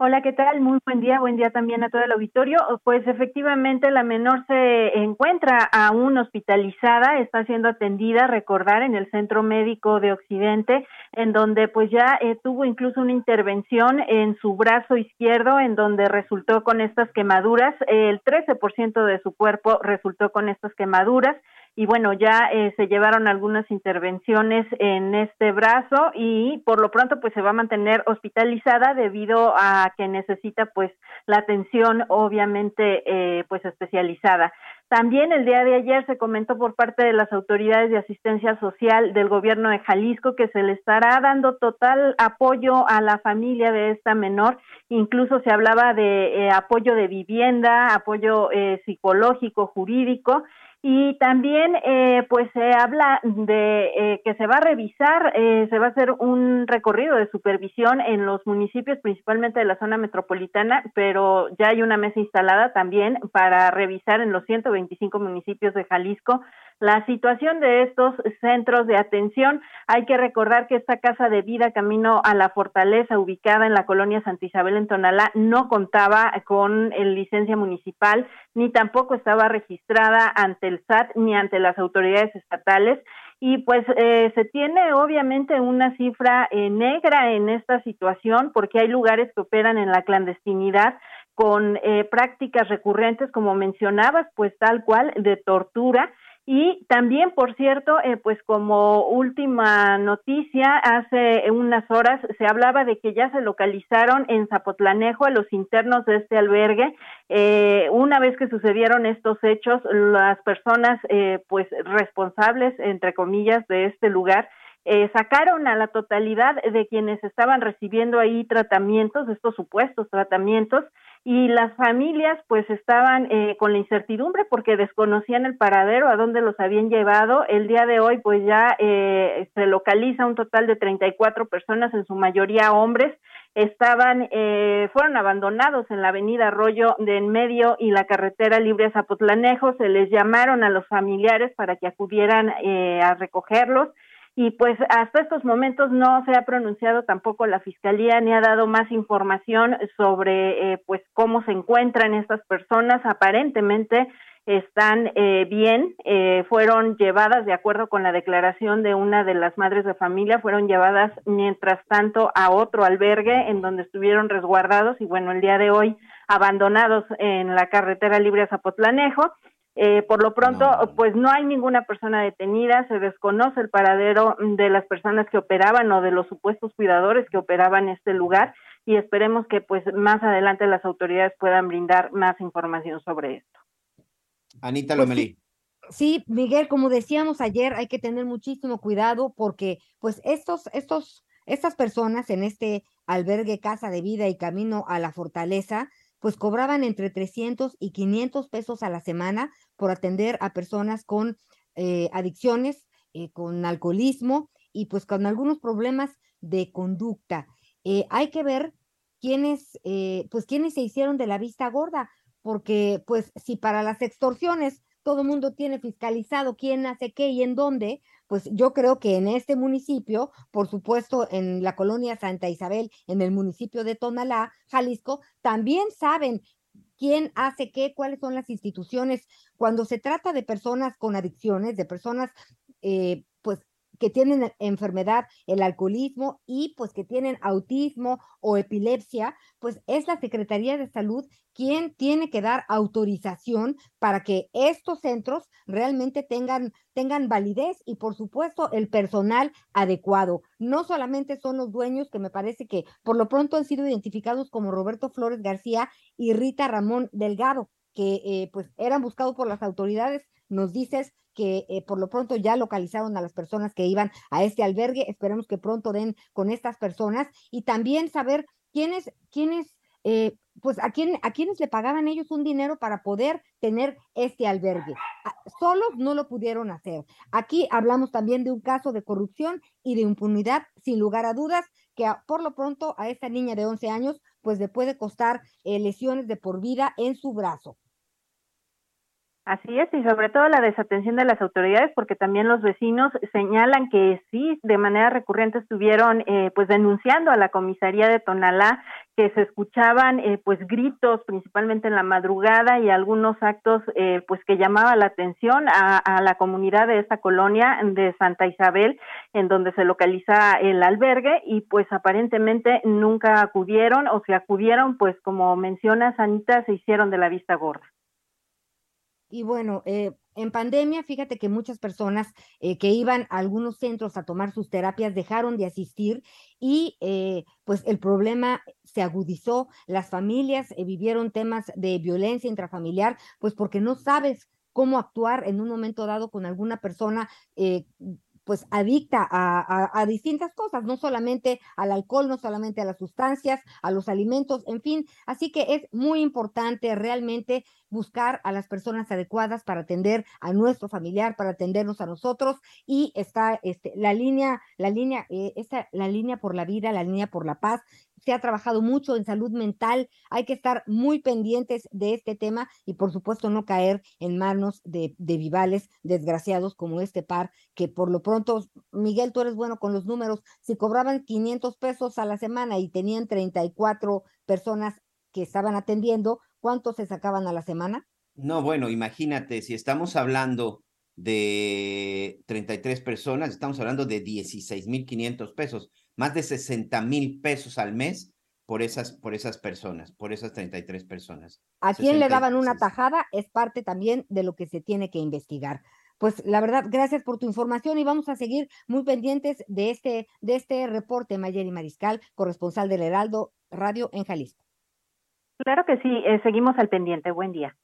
Hola, ¿qué tal? Muy buen día, buen día también a todo el auditorio. Pues efectivamente la menor se encuentra aún hospitalizada, está siendo atendida, recordar, en el Centro Médico de Occidente, en donde pues ya eh, tuvo incluso una intervención en su brazo izquierdo, en donde resultó con estas quemaduras, el 13% de su cuerpo resultó con estas quemaduras y bueno, ya eh, se llevaron algunas intervenciones en este brazo y por lo pronto pues se va a mantener hospitalizada debido a que necesita pues la atención obviamente eh, pues especializada. También el día de ayer se comentó por parte de las autoridades de asistencia social del gobierno de Jalisco que se le estará dando total apoyo a la familia de esta menor. Incluso se hablaba de eh, apoyo de vivienda, apoyo eh, psicológico, jurídico y también eh, pues se habla de eh, que se va a revisar, eh, se va a hacer un recorrido de supervisión en los municipios, principalmente de la zona metropolitana, pero ya hay una mesa instalada también para revisar en los 125 municipios de Jalisco la situación de estos centros de atención. Hay que recordar que esta casa de vida camino a la fortaleza ubicada en la colonia Santa Isabel en Tonalá no contaba con el licencia municipal ni tampoco estaba registrada ante el SAT ni ante las autoridades estatales y pues eh, se tiene obviamente una cifra eh, negra en esta situación porque hay lugares que operan en la clandestinidad con eh, prácticas recurrentes, como mencionabas, pues tal cual, de tortura y también, por cierto, eh, pues como última noticia, hace unas horas se hablaba de que ya se localizaron en Zapotlanejo a los internos de este albergue. Eh, una vez que sucedieron estos hechos, las personas eh, pues responsables, entre comillas, de este lugar, eh, sacaron a la totalidad de quienes estaban recibiendo ahí tratamientos, estos supuestos tratamientos, y las familias pues estaban eh, con la incertidumbre porque desconocían el paradero, a dónde los habían llevado. El día de hoy pues ya eh, se localiza un total de 34 personas, en su mayoría hombres, estaban, eh, fueron abandonados en la avenida Arroyo de en medio y la carretera libre a Zapotlanejo, se les llamaron a los familiares para que acudieran a recogerlos y pues hasta estos momentos no se ha pronunciado tampoco la fiscalía ni ha dado más información sobre eh, pues cómo se encuentran estas personas. Aparentemente están eh, bien eh, fueron llevadas de acuerdo con la declaración de una de las madres de familia fueron llevadas mientras tanto a otro albergue en donde estuvieron resguardados y bueno el día de hoy abandonados en la carretera libre a Zapotlanejo eh, por lo pronto, pues no hay ninguna persona detenida, se desconoce el paradero de las personas que operaban o de los supuestos cuidadores que operaban este lugar y esperemos que pues más adelante las autoridades puedan brindar más información sobre esto. Anita Pues Lomelí. Sí, Miguel, como decíamos ayer, hay que tener muchísimo cuidado porque pues estos, estos, estas personas en este albergue Casa de Vida y Camino a la Fortaleza, pues cobraban entre 300 y 500 pesos a la semana por atender a personas con eh, adicciones, eh, con alcoholismo y pues con algunos problemas de conducta. Eh, hay que ver quiénes, eh, pues quiénes se hicieron de la vista gorda, porque pues si para las extorsiones todo el mundo tiene fiscalizado quién hace qué y en dónde, pues yo creo que en este municipio, por supuesto en la colonia Santa Isabel, en el municipio de Tonalá, Jalisco, también saben quién hace qué, cuáles son las instituciones. Cuando se trata de personas con adicciones, de personas eh, que tienen enfermedad, el alcoholismo y pues que tienen autismo o epilepsia, pues es la Secretaría de Salud quien tiene que dar autorización para que estos centros realmente tengan, tengan validez y por supuesto el personal adecuado. No solamente son los dueños que me parece que por lo pronto han sido identificados como Roberto Flores García y Rita Ramón Delgado, que eh, pues eran buscados por las autoridades. Nos dices que eh, por lo pronto ya localizaron a las personas que iban a este albergue. Esperemos que pronto den con estas personas y también saber quiénes, quiénes, eh, pues a quién, a quiénes le pagaban ellos un dinero para poder tener este albergue. A- Solos no lo pudieron hacer. Aquí hablamos también de un caso de corrupción y de impunidad, sin lugar a dudas, que por lo pronto a esta niña de 11 años, pues le puede costar eh, lesiones de por vida en su brazo. Así es, y sobre todo la desatención de las autoridades, porque también los vecinos señalan que sí, de manera recurrente estuvieron eh, pues denunciando a la comisaría de Tonalá que se escuchaban eh, pues gritos, principalmente en la madrugada y algunos actos eh, pues que llamaban la atención a, a la comunidad de esta colonia de Santa Isabel, en donde se localiza el albergue y pues aparentemente nunca acudieron o si acudieron pues como menciona Anita se hicieron de la vista gorda. Y bueno, eh, en pandemia, fíjate que muchas personas eh, que iban a algunos centros a tomar sus terapias dejaron de asistir y eh, pues el problema se agudizó. Las familias eh, vivieron temas de violencia intrafamiliar, pues porque no sabes cómo actuar en un momento dado con alguna persona pues adicta a, a, distintas cosas, no solamente al alcohol, no solamente a las sustancias, a los alimentos, en fin. Así que es muy importante realmente buscar a las personas adecuadas para atender a nuestro familiar, para atendernos a nosotros. Y está este, la línea, la línea, eh, esta, la línea por la vida, la línea por la paz. Se ha trabajado mucho en salud mental, hay que estar muy pendientes de este tema y por supuesto no caer en manos de, vivales desgraciados como este par, que por lo pronto, Miguel, tú eres bueno con los números, si cobraban 500 pesos a la semana y tenían 34 personas que estaban atendiendo, ¿cuánto se sacaban a la semana? No, bueno, imagínate, si estamos hablando de 33 personas, estamos hablando de 16.500 pesos, más de 60 mil pesos al mes por esas, por esas personas, por esas 33 personas. ¿A quién le daban una tajada? Es parte también de lo que se tiene que investigar. Pues la verdad, gracias por tu información y vamos a seguir muy pendientes de este, de este reporte, Mayeri Mariscal, corresponsal del Heraldo Radio en Jalisco. Claro que sí, eh, seguimos al pendiente. Buen día.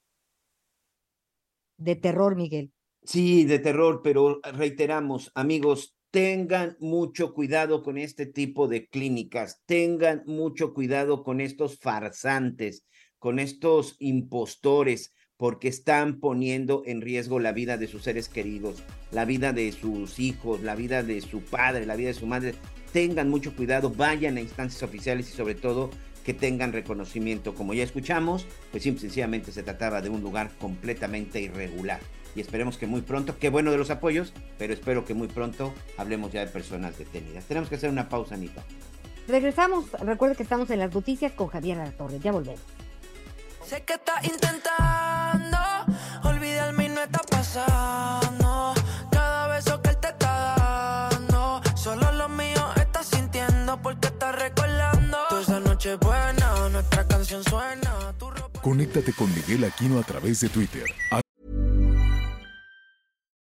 De terror, Miguel. Sí, de terror, pero reiteramos, amigos, tengan mucho cuidado con este tipo de clínicas, tengan mucho cuidado con estos farsantes, con estos impostores, porque están poniendo en riesgo la vida de sus seres queridos, la vida de sus hijos, la vida de su padre, la vida de su madre. Tengan mucho cuidado, vayan a instancias oficiales y sobre todo que tengan reconocimiento. Como ya escuchamos, pues sencillamente se trataba de un lugar completamente irregular y esperemos que muy pronto, qué bueno de los apoyos, pero espero que muy pronto hablemos ya de personas detenidas. Tenemos que hacer una pausa, Anita. Regresamos, recuerde que estamos en las noticias con Javier Torres, ya volvemos. Sé que estás intentando olvidarme y no está pasando. Cada beso que él te está dando, solo lo mío estás sintiendo porque estás recordando. Toda esa noche buena, nuestra canción suena. Tu ropa... Conéctate con Miguel Aquino a través de Twitter.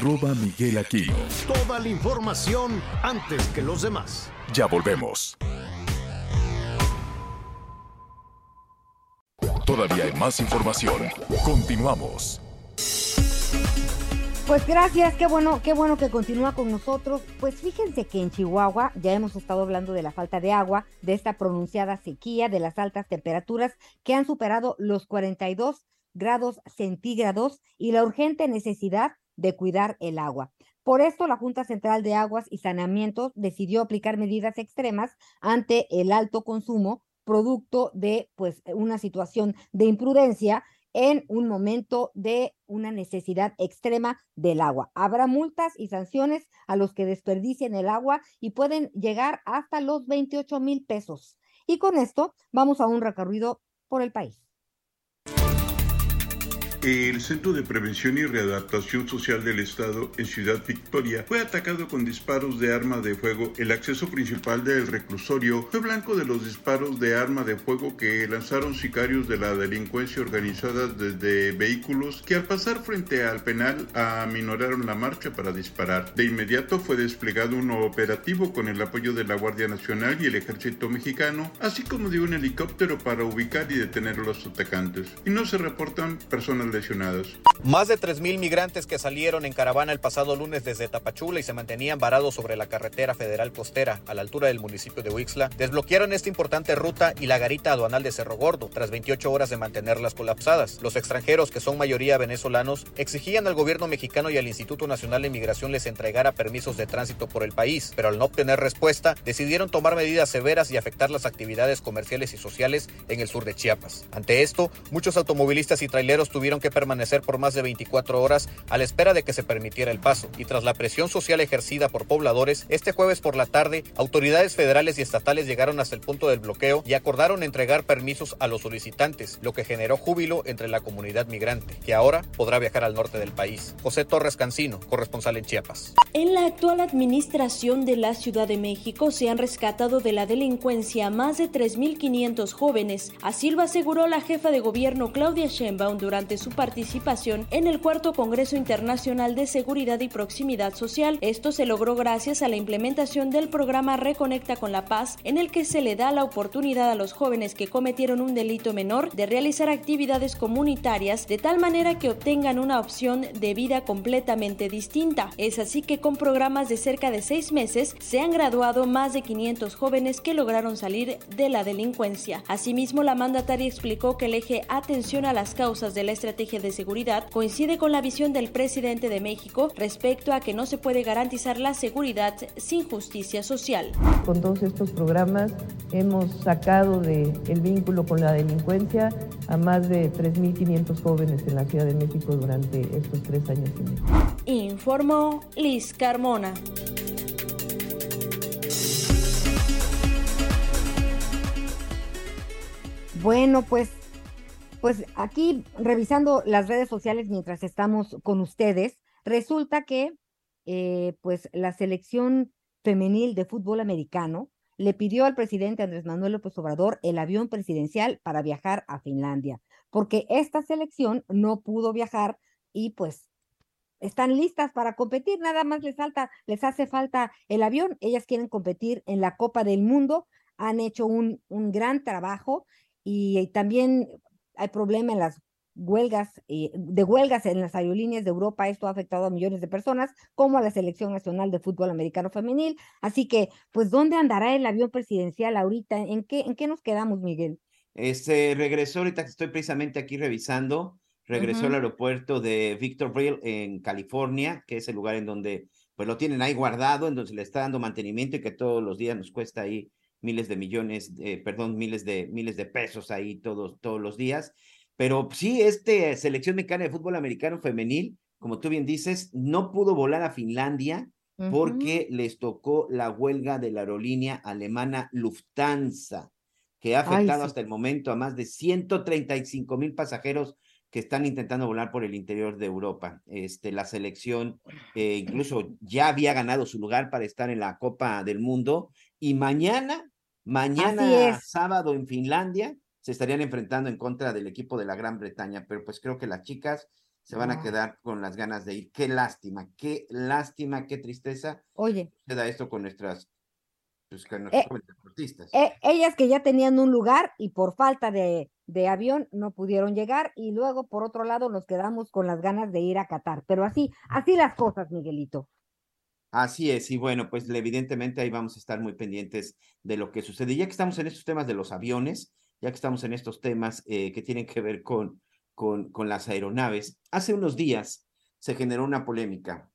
Arroba Miguel Aquino. Toda la información antes que los demás. Ya volvemos. Todavía hay más información. Continuamos. Pues gracias, qué bueno, qué bueno que continúa con nosotros. Pues fíjense que en Chihuahua ya hemos estado hablando de la falta de agua, de esta pronunciada sequía, de las altas temperaturas que han superado los 42 grados centígrados y la urgente necesidad de cuidar el agua. Por esto, la Junta Central de Aguas y Saneamiento decidió aplicar medidas extremas ante el alto consumo, producto de pues una situación de imprudencia en un momento de una necesidad extrema del agua. Habrá multas y sanciones a los que desperdicien el agua y pueden llegar hasta los 28 mil pesos. Y con esto vamos a un recorrido por el país. El Centro de Prevención y Readaptación Social del Estado en Ciudad Victoria fue atacado con disparos de arma de fuego. El acceso principal del reclusorio fue blanco de los disparos de arma de fuego que lanzaron sicarios de la delincuencia organizada desde vehículos que al pasar frente al penal aminoraron la marcha para disparar. De inmediato fue desplegado un operativo con el apoyo de la Guardia Nacional y el Ejército Mexicano, así como de un helicóptero para ubicar y detener a los atacantes. Y no se reportan personas lesionados. Más de 3.000 migrantes que salieron en caravana el pasado lunes desde Tapachula y se mantenían varados sobre la carretera federal costera a la altura del municipio de Huixla desbloquearon esta importante ruta y la garita aduanal de Cerro Gordo tras 28 horas de mantenerlas colapsadas. Los extranjeros, que son mayoría venezolanos, exigían al gobierno mexicano y al Instituto Nacional de Migración les entregara permisos de tránsito por el país, pero al no obtener respuesta decidieron tomar medidas severas y afectar las actividades comerciales y sociales en el sur de Chiapas. Ante esto, muchos automovilistas y traileros tuvieron que permanecer por más de 24 horas a la espera de que se permitiera el paso. Y tras la presión social ejercida por pobladores, este jueves por la tarde, autoridades federales y estatales llegaron hasta el punto del bloqueo y acordaron entregar permisos a los solicitantes, lo que generó júbilo entre la comunidad migrante, que ahora podrá viajar al norte del país. José Torres Cancino, corresponsal en Chiapas. En la actual administración de la Ciudad de México se han rescatado de la delincuencia más de 3.500 jóvenes. Así lo aseguró la jefa de gobierno Claudia Sheinbaum durante su participación en el cuarto Congreso Internacional de Seguridad y Proximidad Social. Esto se logró gracias a la implementación del programa Reconecta con la Paz, en el que se le da la oportunidad a los jóvenes que cometieron un delito menor de realizar actividades comunitarias de tal manera que obtengan una opción de vida completamente distinta. Es así que con programas de cerca de seis meses se han graduado más de 500 jóvenes que lograron salir de la delincuencia. Asimismo, la mandataria explicó que el eje atención a las causas de la estrategia de seguridad coincide con la visión del presidente de México respecto a que no se puede garantizar la seguridad sin justicia social. Con todos estos programas hemos sacado del el vínculo con la delincuencia a más de 3.500 jóvenes en la Ciudad de México durante estos tres años y medio. Informó Liz Carmona. Bueno, pues, pues aquí revisando las redes sociales mientras estamos con ustedes, resulta que eh, pues la selección femenil de fútbol americano le pidió al presidente Andrés Manuel López Obrador el avión presidencial para viajar a Finlandia, porque esta selección no pudo viajar y pues están listas para competir, nada más les falta, les hace falta el avión, ellas quieren competir en la Copa del Mundo, han hecho un, un gran trabajo y, también hay problema en las huelgas, eh, de huelgas en las aerolíneas de Europa, esto ha afectado a millones de personas, como a la Selección Nacional de Fútbol Americano Femenil, así que, pues, ¿dónde andará el avión presidencial ahorita? ¿En qué, en qué nos quedamos, Miguel? Este regresó ahorita que estoy precisamente aquí revisando, regresó al aeropuerto de Victorville en California, que es el lugar en donde pues lo tienen ahí guardado, en donde se le está dando mantenimiento y que todos los días nos cuesta ahí miles de millones, perdón, miles de miles de pesos ahí todos todos los días. Pero sí, este selección mexicana de fútbol americano femenil, como tú bien dices, no pudo volar a Finlandia porque les tocó la huelga de la aerolínea alemana Lufthansa, que ha afectado hasta el momento a más de 135 mil pasajeros que están intentando volar por el interior de Europa. Este, la selección eh, incluso ya había ganado su lugar para estar en la Copa del Mundo y mañana, mañana sábado en Finlandia, se estarían enfrentando en contra del equipo de la Gran Bretaña, pero pues creo que las chicas se van a quedar con las ganas de ir. Qué lástima, qué lástima, qué tristeza. Oye. Se da esto con nuestras, pues, con eh, deportistas. Eh, ellas que ya tenían un lugar y por falta de, de avión no pudieron llegar y luego por otro lado nos quedamos con las ganas de ir a Qatar. Pero así, así las cosas, Miguelito. Así es, y bueno, pues evidentemente ahí vamos a estar muy pendientes de lo que sucede. Ya que estamos en estos temas de los aviones, ya que estamos en estos temas eh, que tienen que ver con, con, las aeronaves, hace unos días se generó una polémica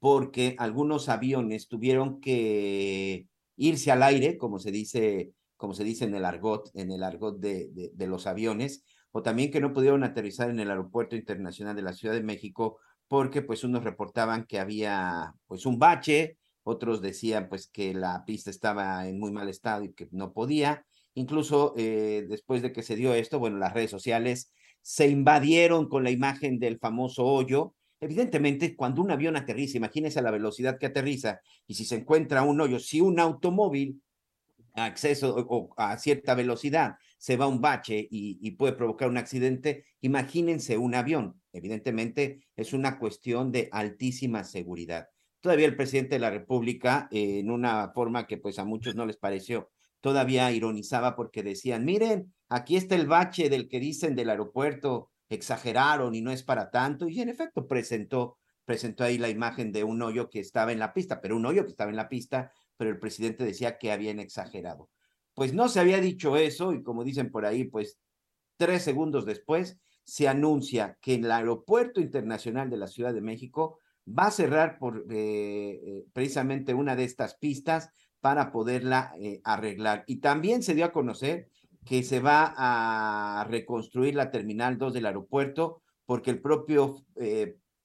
porque algunos aviones tuvieron que irse al aire, como se dice, como se dice en el argot, en el argot de, de los aviones, o también que no pudieron aterrizar en el aeropuerto internacional de la Ciudad de México porque pues unos reportaban que había pues un bache, otros decían pues que la pista estaba en muy mal estado y que no podía. Incluso eh, después de que se dio esto, bueno, las redes sociales se invadieron con la imagen del famoso hoyo. Evidentemente, cuando un avión aterriza, imagínense la velocidad que aterriza y si se encuentra un hoyo, si un automóvil acceso o a cierta velocidad se va un bache y, puede provocar un accidente, imagínense un avión. Evidentemente es una cuestión de altísima seguridad. Todavía el presidente de la República, eh, en una forma que pues a muchos no les pareció, todavía ironizaba porque decían, miren, aquí está el bache del que dicen del aeropuerto, exageraron y no es para tanto. Y en efecto presentó, presentó ahí la imagen de un hoyo que estaba en la pista, pero un hoyo que estaba en la pista, pero el presidente decía que habían exagerado pues no se había dicho eso y como dicen por ahí, pues tres segundos después se anuncia que el Aeropuerto Internacional de la Ciudad de México va a cerrar por eh, eh, precisamente una de estas pistas para poderla eh, arreglar. Y también se dio a conocer que se va a reconstruir la Terminal 2 del aeropuerto porque el propio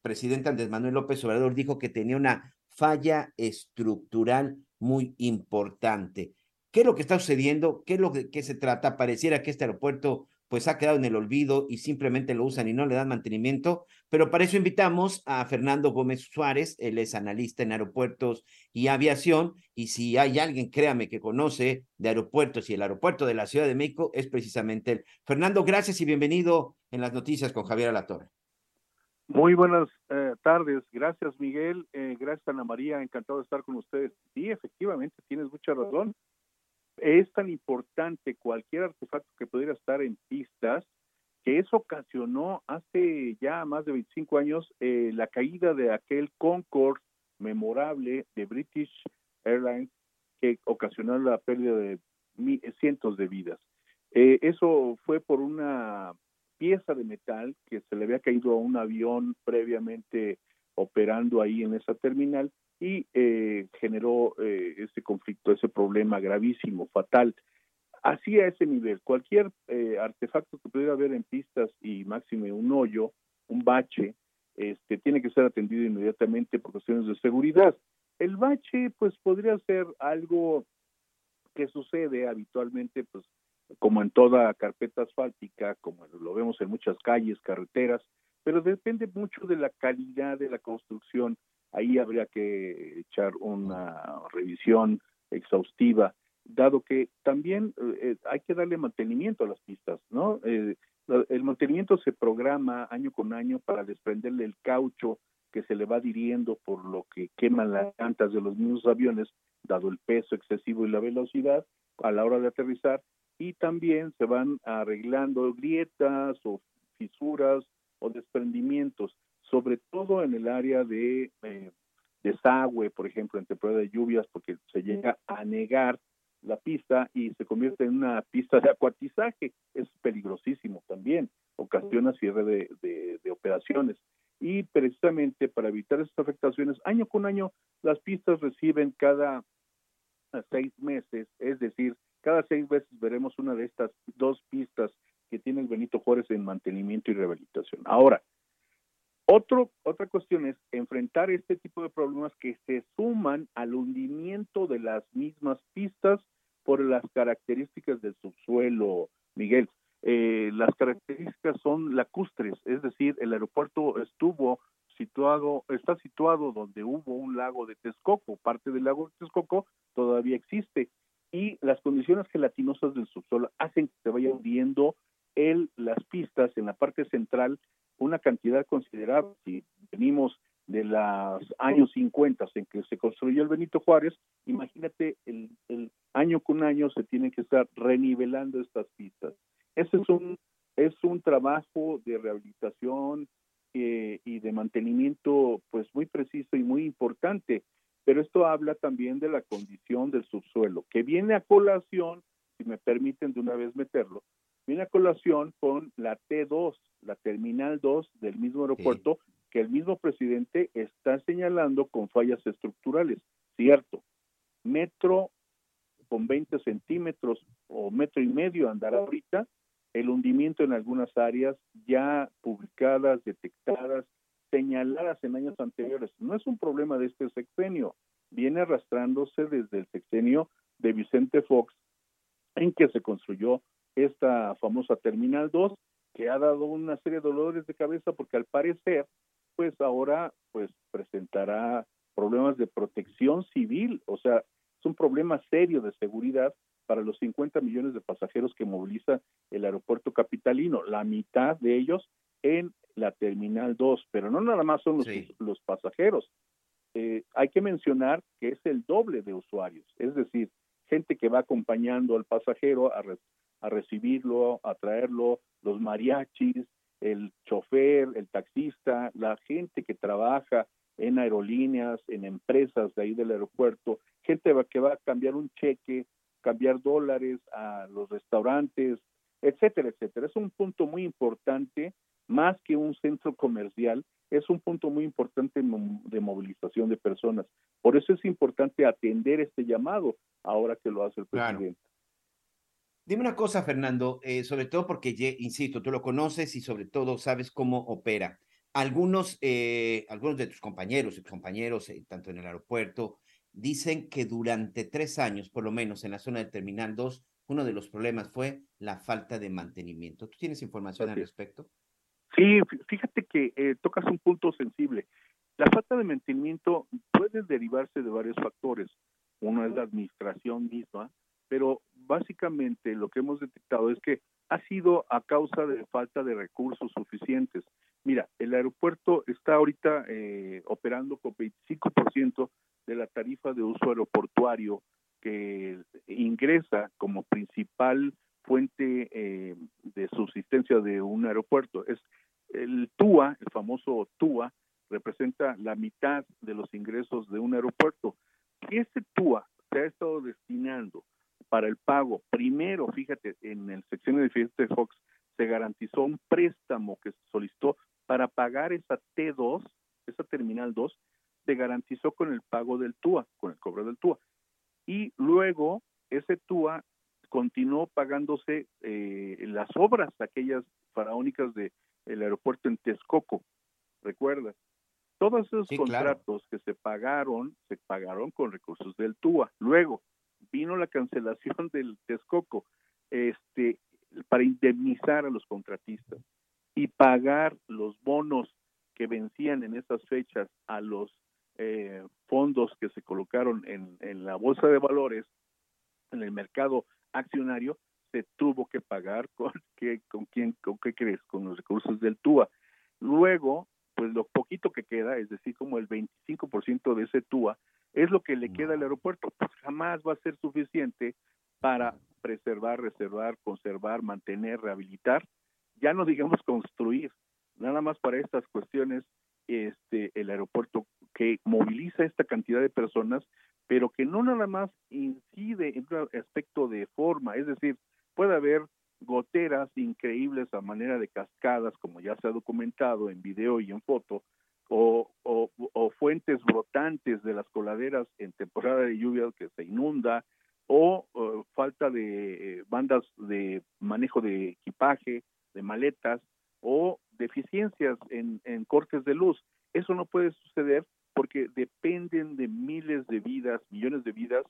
presidente Andrés Manuel López Obrador dijo que tenía una falla estructural muy importante. ¿Qué es lo que está sucediendo? ¿Qué es lo que, que se trata? Pareciera que este aeropuerto pues ha quedado en el olvido y simplemente lo usan y no le dan mantenimiento. Pero para eso invitamos a Fernando Gómez Suárez, él es analista en aeropuertos y aviación, y si hay alguien, créame, que conoce de aeropuertos y el aeropuerto de la Ciudad de México, es precisamente él. Fernando, gracias y bienvenido en las noticias con Javier Alatorre. Muy buenas eh, tardes, gracias Miguel, eh, gracias Ana María, encantado de estar con ustedes. Sí, efectivamente, tienes mucha razón es tan importante cualquier artefacto que pudiera estar en pistas que eso ocasionó hace ya más de 25 años eh, la caída de aquel Concorde memorable de British Airlines que ocasionó la pérdida de cientos de vidas. Eh, eso fue por una pieza de metal que se le había caído a un avión previamente operando ahí en esa terminal y eh, generó eh, ese conflicto, ese problema gravísimo, fatal. Así a ese nivel, cualquier eh, artefacto que pudiera haber en pistas y máxime un hoyo, un bache, este, tiene que ser atendido inmediatamente por cuestiones de seguridad. El bache, pues, podría ser algo que sucede habitualmente, pues, como en toda carpeta asfáltica, como lo vemos en muchas calles, carreteras, pero depende mucho de la calidad de la construcción ahí habría que echar una revisión exhaustiva, dado que también eh, hay que darle mantenimiento a las pistas, ¿no? Eh, el mantenimiento se programa año con año para desprenderle el caucho que se le va adhiriendo por lo que queman las llantas de los mismos aviones, dado el peso excesivo y la velocidad a la hora de aterrizar, y también se van arreglando grietas o fisuras o desprendimientos sobre todo en el área de eh, desagüe, por ejemplo, en temporada de lluvias, porque se llega a negar la pista y se convierte en una pista de acuatizaje. Es peligrosísimo también, ocasiona cierre de, de, operaciones. Y precisamente para evitar estas afectaciones, año con año, las pistas reciben cada seis meses, es decir, cada seis veces veremos una de estas dos pistas que tiene el Benito Juárez en mantenimiento y rehabilitación. Ahora, otro, otra cuestión es enfrentar este tipo de problemas que se suman al hundimiento de las mismas pistas por las características del subsuelo, Miguel. Eh, las características son lacustres, es decir, el aeropuerto estuvo situado, está situado donde hubo un lago de Texcoco, parte del lago de Texcoco todavía existe, y las condiciones gelatinosas del subsuelo hacen que se vaya hundiendo el, las pistas en la parte central una cantidad considerable. Si venimos de los años 50 en que se construyó el Benito Juárez, imagínate el, año con año se tiene que estar renivelando estas pistas. Ese es un, es un trabajo de rehabilitación eh, y de mantenimiento pues muy preciso y muy importante, pero esto habla también de la condición del subsuelo, que viene a colación, si me permiten de una vez meterlo, viene a colación con la T2, la Terminal 2 del mismo aeropuerto, que el mismo presidente está señalando con fallas estructurales. Cierto, metro con 20 centímetros o metro y medio andar ahorita, el hundimiento en algunas áreas ya publicadas, detectadas, señaladas en años anteriores. No es un problema de este sexenio, viene arrastrándose desde el sexenio de Vicente Fox, en que se construyó esta famosa Terminal 2, que ha dado una serie de dolores de cabeza porque al parecer, pues ahora pues presentará problemas de protección civil, o sea, es un problema serio de seguridad para los 50 millones de pasajeros que moviliza el aeropuerto capitalino, la mitad de ellos en la Terminal 2, pero no nada más son los, los pasajeros. Eh, hay que mencionar que es el doble de usuarios, es decir, gente que va acompañando al pasajero a, a recibirlo, a traerlo, los mariachis, el chofer, el taxista, la gente que trabaja en aerolíneas, en empresas de ahí del aeropuerto, gente que va a cambiar un cheque, cambiar dólares a los restaurantes, etcétera, etcétera. Es un punto muy importante, más que un centro comercial, es un punto muy importante de movilización de personas. Por eso es importante atender este llamado ahora que lo hace el presidente. Dime una cosa, Fernando, eh, sobre todo porque, insisto, tú lo conoces y sobre todo sabes cómo opera. Algunos, eh, algunos de tus compañeros y compañeros, eh, tanto en el aeropuerto, dicen que durante tres años, por lo menos en la zona de Terminal 2, uno de los problemas fue la falta de mantenimiento. ¿Tú tienes información al respecto? Sí, fíjate que eh, tocas un punto sensible. La falta de mantenimiento puede derivarse de varios factores. Uno es la administración misma, pero básicamente lo que hemos detectado es que ha sido a causa de falta de recursos suficientes. Mira, el aeropuerto está ahorita eh, operando con 25% de la tarifa de uso aeroportuario que ingresa como principal fuente eh, de subsistencia de un aeropuerto. Es el TUA, el famoso TUA, representa la mitad de los ingresos de un aeropuerto. Si ese TUA se ha estado destinando para el pago, primero, fíjate, en el sección de de Fox se garantizó un préstamo que se solicitó para pagar esa T2, esa terminal 2, se garantizó con el pago del TUA, con el cobro del TUA. Y luego ese TUA continuó pagándose eh, las obras, aquellas faraónicas del el aeropuerto en Texcoco, ¿recuerdas? Todos esos contratos que se pagaron, se pagaron con recursos del TUA. Luego vino la cancelación del Texcoco este, para indemnizar a los contratistas y pagar los bonos que vencían en esas fechas a los eh, fondos que se colocaron en, la bolsa de valores, en el mercado accionario, se tuvo que pagar con, ¿qué, con quién, con qué crees, con los recursos del TUA. Luego, pues lo poquito que queda, es decir, como el 25% de ese TUA, es lo que le queda al aeropuerto. Pues jamás va a ser suficiente para preservar, reservar, conservar, mantener, rehabilitar, ya no digamos construir, nada más para estas cuestiones, este, el aeropuerto que moviliza esta cantidad de personas, pero que no nada más incide en un aspecto de forma, es decir, puede haber goteras increíbles a manera de cascadas, como ya se ha documentado en video y en foto, o, fuentes brotantes de las coladeras en temporada de lluvia que se inunda, o, falta de eh, bandas de manejo de equipaje, de maletas, o deficiencias en, en cortes de luz. Eso no puede suceder porque dependen de miles de vidas, millones de vidas,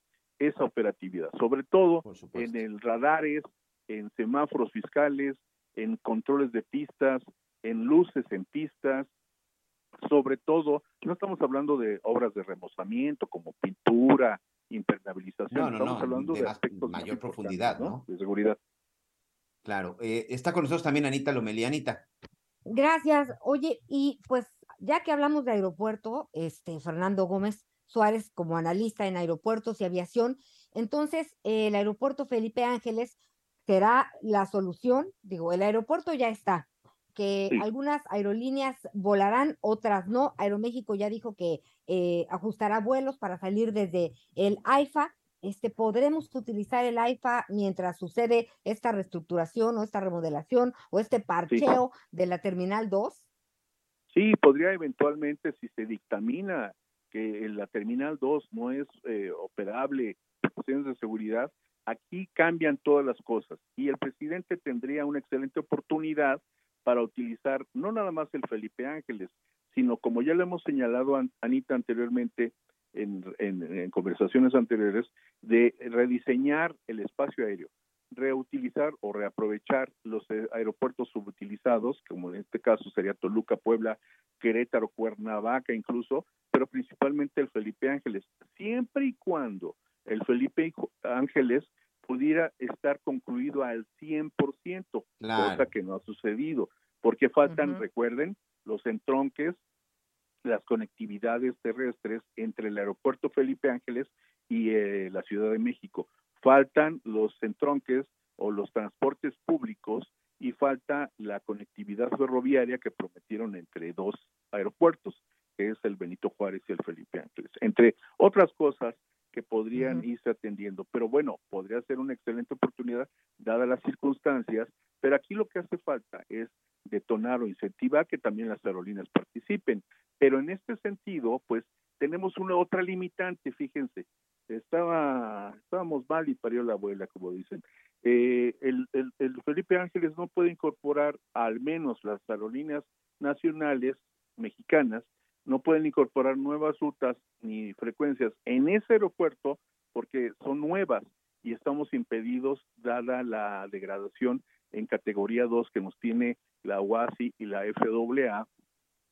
esa operatividad, sobre todo en el radares, en semáforos fiscales, en controles de pistas, en luces en pistas, sobre todo, no estamos hablando de obras de remozamiento como pintura, impermeabilización, estamos hablando de, aspectos mayor profundidad, ¿no? De seguridad. Claro, eh, está con nosotros también Anita Lomelí. Anita. Gracias. Oye, y pues ya que hablamos de aeropuerto, este Fernando Gómez Suárez como analista en aeropuertos y aviación, entonces el aeropuerto Felipe Ángeles será la solución. Digo, el aeropuerto ya está, que algunas aerolíneas volarán, otras no. Aeroméxico ya dijo que eh, ajustará vuelos para salir desde el AIFA. Este, ¿Podremos utilizar el AIFA mientras sucede esta reestructuración o esta remodelación o este parcheo de la Terminal 2? Sí, podría eventualmente, si se dictamina que la Terminal 2 no es eh, operable por cuestiones de seguridad, aquí cambian todas las cosas y el presidente tendría una excelente oportunidad para utilizar no nada más el Felipe Ángeles, sino como ya lo hemos señalado Anita anteriormente en, en, conversaciones anteriores, de rediseñar el espacio aéreo, reutilizar o reaprovechar los aeropuertos subutilizados, como en este caso sería Toluca, Puebla, Querétaro, Cuernavaca incluso, pero principalmente el Felipe Ángeles, siempre y cuando el Felipe Ángeles pudiera estar concluido al 100%, cosa que no ha sucedido, porque faltan, recuerden, los entronques, las conectividades terrestres entre el aeropuerto Felipe Ángeles y eh, la Ciudad de México. Faltan los entronques o los transportes públicos y falta la conectividad ferroviaria que prometieron entre dos aeropuertos, que es el Benito Juárez y el Felipe Ángeles. Entre otras cosas, que podrían irse atendiendo. Pero bueno, podría ser una excelente oportunidad dadas las circunstancias, pero aquí lo que hace falta es detonar o incentivar que también las aerolíneas participen. Pero en este sentido, pues tenemos una otra limitante, fíjense, estaba estábamos mal y parió la abuela, como dicen. Eh, el, el, el Felipe Ángeles no puede incorporar al menos las aerolíneas nacionales mexicanas no pueden incorporar nuevas rutas ni frecuencias en ese aeropuerto porque son nuevas y estamos impedidos dada la degradación en categoría 2 que nos tiene la UASI y la FAA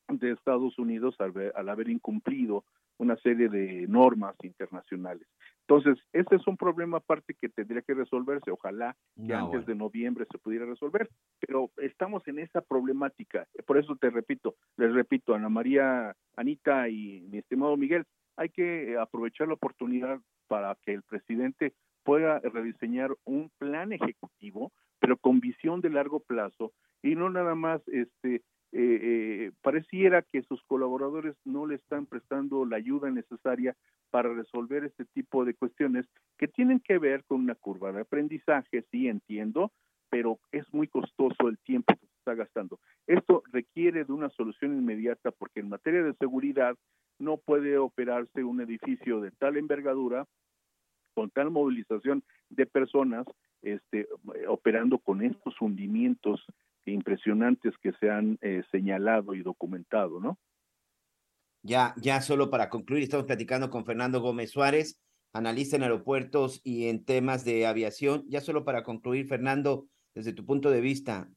de Estados Unidos al, al haber incumplido una serie de normas internacionales. Entonces, ese es un problema aparte que tendría que resolverse. Ojalá que No, antes de noviembre se pudiera resolver, pero estamos en esa problemática. Por eso te repito, les repito, Ana María, Anita y mi estimado Miguel, hay que aprovechar la oportunidad para que el presidente pueda rediseñar un plan ejecutivo, pero con visión de largo plazo y no nada más este eh, eh, pareciera que sus colaboradores no le están prestando la ayuda necesaria para resolver este tipo de cuestiones que tienen que ver con una curva de aprendizaje, sí entiendo, pero es muy costoso el tiempo que se está gastando. Esto requiere de una solución inmediata porque en materia de seguridad no puede operarse un edificio de tal envergadura con tal movilización de personas este, operando con estos hundimientos impresionantes que se han eh, señalado y documentado, ¿no? Ya, ya solo para concluir, estamos platicando con Fernando Gómez Suárez, analista en aeropuertos y en temas de aviación. Ya solo para concluir, Fernando, desde tu punto de vista,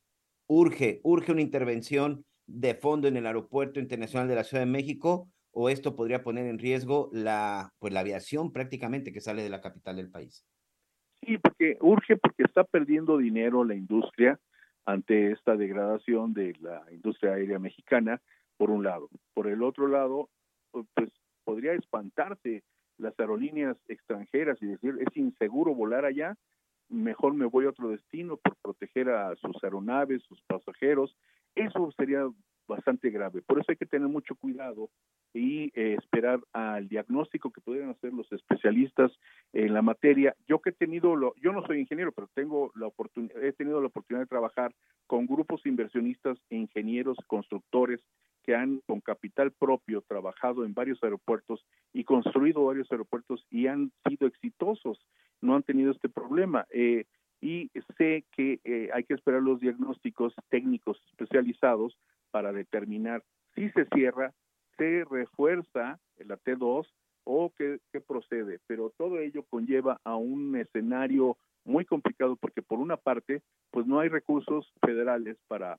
urge, urge una intervención de fondo en el aeropuerto internacional de la Ciudad de México o esto podría poner en riesgo la, pues la aviación prácticamente que sale de la capital del país. Sí, porque urge porque está perdiendo dinero la industria ante esta degradación de la industria aérea mexicana, por un lado. Por el otro lado, pues podría espantarse las aerolíneas extranjeras y decir, es inseguro volar allá, mejor me voy a otro destino por proteger a sus aeronaves, sus pasajeros. Eso sería bastante grave. Por eso hay que tener mucho cuidado y eh, esperar al diagnóstico que pudieran hacer los especialistas en la materia. Yo que he tenido, lo, yo no soy ingeniero, pero tengo la oportunidad, he tenido la oportunidad de trabajar con grupos inversionistas, ingenieros, constructores que han con capital propio trabajado en varios aeropuertos y construido varios aeropuertos y han sido exitosos, no han tenido este problema. Eh, y sé que eh, hay que esperar los diagnósticos técnicos especializados para determinar si se cierra, se refuerza la T2 o qué, procede. Pero todo ello conlleva a un escenario muy complicado porque por una parte, pues no hay recursos federales para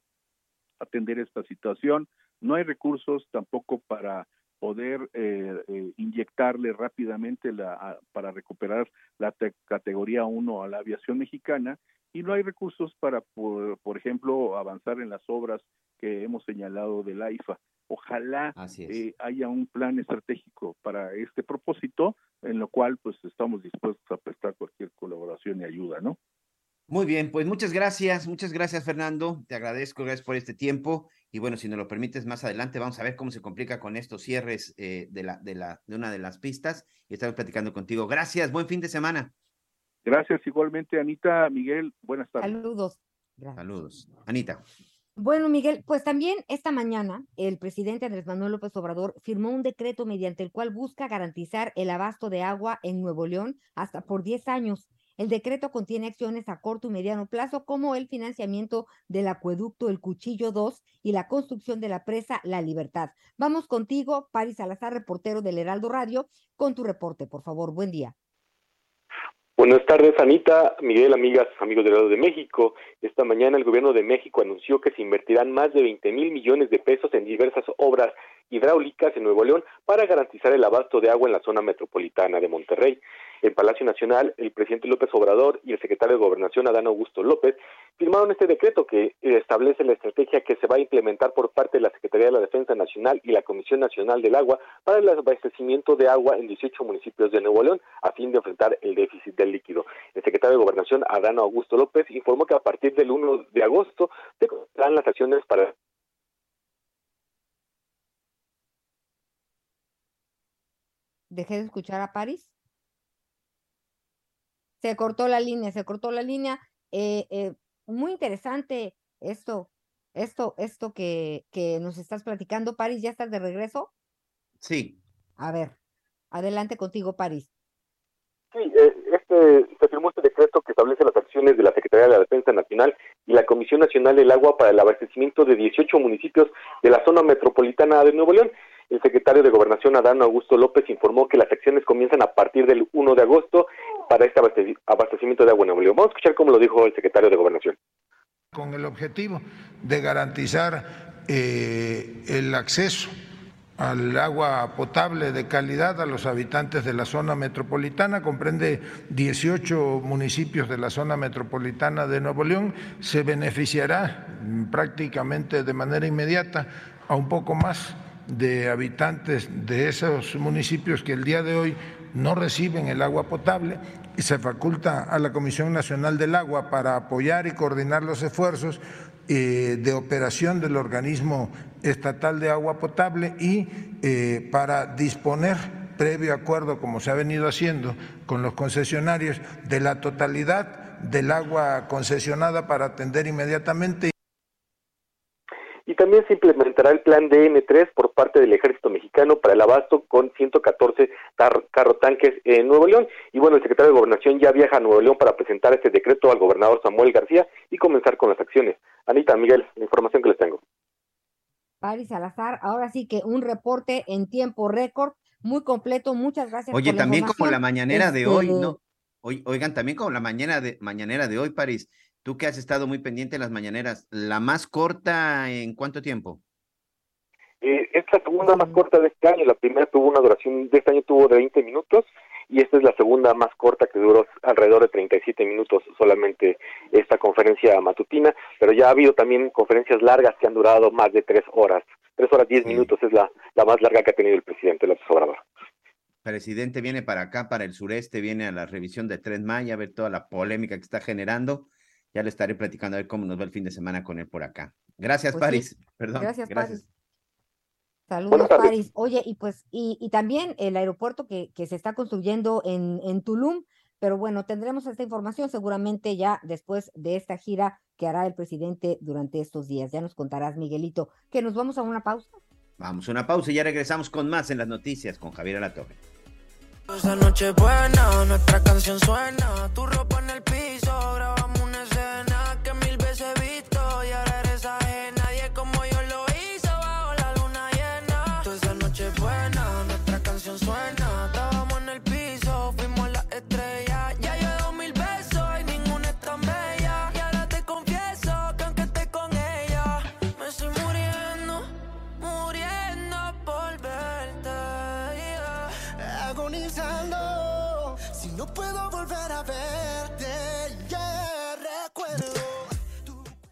atender esta situación, no hay recursos tampoco para poder eh, eh, inyectarle rápidamente la, para recuperar la te, categoría 1 a la aviación mexicana y no hay recursos para, por, por, ejemplo, avanzar en las obras que hemos señalado del AIFA. Ojalá eh, haya un plan estratégico para este propósito, en lo cual pues estamos dispuestos a prestar cualquier colaboración y ayuda, ¿no? Muy bien, pues muchas gracias, muchas gracias Fernando, te agradezco, gracias por este tiempo y bueno, si nos lo permites más adelante vamos a ver cómo se complica con estos cierres eh, de, la, de, la, de una de las pistas y estamos platicando contigo. Gracias, buen fin de semana. Gracias igualmente Anita, Miguel, buenas tardes. Saludos. Gracias. Saludos. Anita. Bueno, Miguel, pues también esta mañana el presidente Andrés Manuel López Obrador firmó un decreto mediante el cual busca garantizar el abasto de agua en Nuevo León hasta por 10 años. El decreto contiene acciones a corto y mediano plazo como el financiamiento del acueducto El Cuchillo 2 y la construcción de la presa La Libertad. Vamos contigo, Paris Salazar, reportero del Heraldo Radio, con tu reporte, por favor. Buen día. Buenas tardes, Anita, Miguel, amigas, amigos del lado de México. Esta mañana el gobierno de México anunció que se invertirán más de 20 mil millones de pesos en diversas obras hidráulicas en Nuevo León para garantizar el abasto de agua en la zona metropolitana de Monterrey. En Palacio Nacional, el presidente López Obrador y el secretario de Gobernación, Adán Augusto López, firmaron este decreto que establece la estrategia que se va a implementar por parte de la Secretaría de la Defensa Nacional y la Comisión Nacional del Agua para el abastecimiento de agua en 18 municipios de Nuevo León a fin de enfrentar el déficit del líquido. El secretario de Gobernación, Adán Augusto López, informó que a partir del 1 de agosto se las acciones para Dejé de escuchar a París. Se cortó la línea, se cortó la línea. Eh, eh, muy interesante esto, esto, esto que, que nos estás platicando. París, ¿ya estás de regreso? Sí. A ver, adelante contigo, París. Sí, eh, este, se firmó este decreto que establece las acciones de la Secretaría de la Defensa Nacional y la Comisión Nacional del Agua para el abastecimiento de 18 municipios de la zona metropolitana de Nuevo León. El secretario de Gobernación, Adán Augusto López, informó que las acciones comienzan a partir del 1 de agosto para este abastecimiento de agua en Nuevo León. Vamos a escuchar cómo lo dijo el secretario de Gobernación. Con el objetivo de garantizar eh, el acceso al agua potable de calidad a los habitantes de la zona metropolitana, comprende 18 municipios de la zona metropolitana de Nuevo León, se beneficiará prácticamente de manera inmediata a un poco más de habitantes de esos municipios que el día de hoy no reciben el agua potable y se faculta a la Comisión Nacional del Agua para apoyar y coordinar los esfuerzos eh, de operación del organismo estatal de agua potable y eh, para disponer previo acuerdo, como se ha venido haciendo con los concesionarios, de la totalidad del agua concesionada para atender inmediatamente y también se implementará el plan DN3 por parte del Ejército Mexicano para el abasto con 114 carrotanques en Nuevo León. Y bueno, el secretario de Gobernación ya viaja a Nuevo León para presentar este decreto al gobernador Samuel García y comenzar con las acciones. Anita, Miguel, la información que les tengo. Paris Salazar, ahora sí que un reporte en tiempo récord, muy completo, muchas gracias. Oye, también como la mañanera de hoy, este ¿no? Oigan, también como la mañana de, mañanera de hoy, París, Tú que has estado muy pendiente en las mañaneras, ¿la más corta en cuánto tiempo? Eh, es la segunda más corta de este año. La primera tuvo una duración, de este año tuvo de 20 minutos y esta es la segunda más corta que duró alrededor de 37 minutos solamente esta conferencia matutina, pero ya ha habido también conferencias largas que han durado más de tres horas. Tres horas diez minutos es la, la más larga que ha tenido el presidente López Obrador. presidente viene para acá, para el sureste, viene a la revisión de Tren Maya, a ver toda la polémica que está generando ya le estaré platicando a ver cómo nos va el fin de semana con él por acá. Gracias, pues Paris. Perdón. Gracias, Paris. Saludos, Paris. Oye, y pues, y, y también el aeropuerto que, que, se está construyendo en, en Tulum, pero bueno, tendremos esta información seguramente ya después de esta gira que hará el presidente durante estos días. Ya nos contarás, Miguelito, que nos vamos a una pausa. Vamos a una pausa y ya regresamos con más en las noticias con Javier Alatorre. Esa noche buena, nuestra canción suena, tu ropa en el piso, grabamos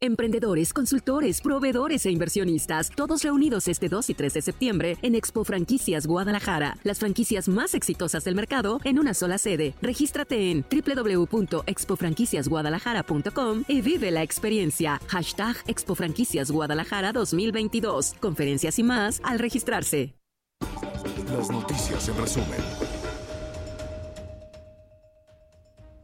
Emprendedores, consultores, proveedores e inversionistas, todos reunidos este 2 y 3 de septiembre en Expo Franquicias Guadalajara, las franquicias más exitosas del mercado en una sola sede. Regístrate en www.expofranquiciasguadalajara.com y vive la experiencia. Hashtag Expo Franquicias Guadalajara 2022. Conferencias y más al registrarse. Las noticias en resumen.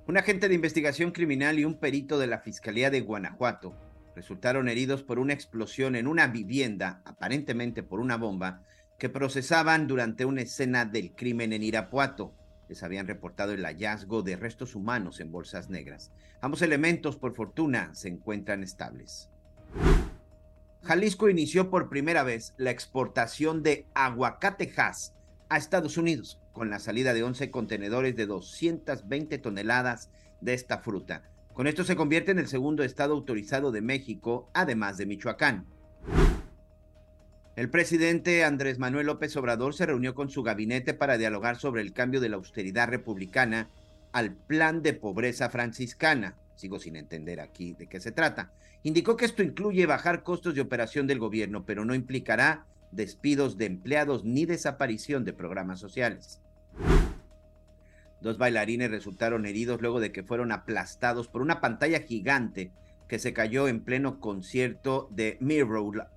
Un agente de investigación criminal y un perito de la Fiscalía de Guanajuato resultaron heridos por una explosión en una vivienda, aparentemente por una bomba, que procesaban durante una escena del crimen en Irapuato. Les habían reportado el hallazgo de restos humanos en bolsas negras. Ambos elementos, por fortuna, se encuentran estables. Jalisco inició por primera vez la exportación de aguacatejas a Estados Unidos con la salida de 11 contenedores de 220 toneladas de esta fruta. Con esto se convierte en el segundo estado autorizado de México, además de Michoacán. El presidente Andrés Manuel López Obrador se reunió con su gabinete para dialogar sobre el cambio de la austeridad republicana al plan de pobreza franciscana. Sigo sin entender aquí de qué se trata. Indicó que esto incluye bajar costos de operación del gobierno, pero no implicará despidos de empleados ni desaparición de programas sociales. Dos bailarines resultaron heridos luego de que fueron aplastados por una pantalla gigante que se cayó en pleno concierto de Mirror,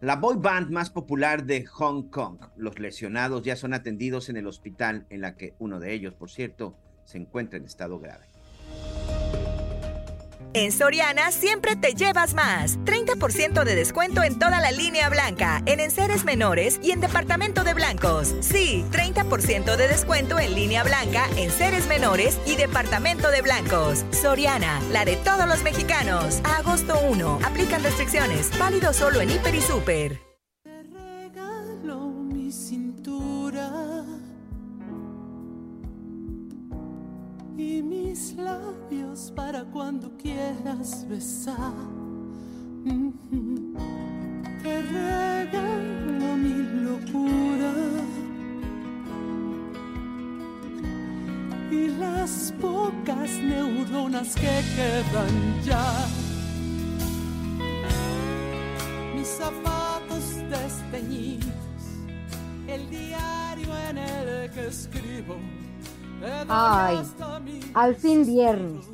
la boy band más popular de Hong Kong. Los lesionados ya son atendidos en el hospital en la que uno de ellos, por cierto, se encuentra en estado grave. En Soriana siempre te llevas más. 30% de descuento en toda la línea blanca, en enseres menores y en departamento de blancos. Sí, 30% de descuento en línea blanca, en seres menores y departamento de blancos. Soriana, la de todos los mexicanos. Agosto 1. Aplican restricciones. Válido solo en Hiper y Super. Y mis labios para cuando quieras besar. Mhm. Te regalo mi locura y las pocas neuronas que quedan ya. Mis zapatos desteñidos, el diario en el que escribo. Ay, al fin viernes.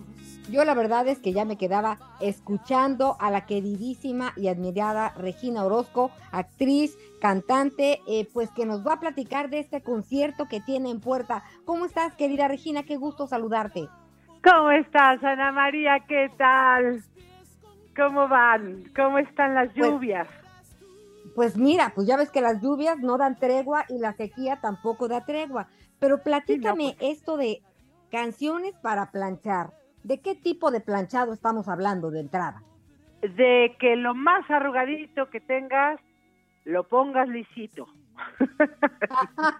Yo la verdad es que ya me quedaba escuchando a la queridísima y admirada Regina Orozco, actriz, cantante, eh, pues que nos va a platicar de este concierto que tiene en puerta. ¿Cómo estás, querida Regina? Qué gusto saludarte. ¿Cómo estás, Ana María? ¿Qué tal? ¿Cómo van? ¿Cómo están las Pues- lluvias? Pues mira, pues ya ves que las lluvias no dan tregua y la sequía tampoco da tregua. Pero platícame esto de canciones para planchar. ¿De qué tipo de planchado estamos hablando de entrada? De que lo más arrugadito que tengas, lo pongas lisito.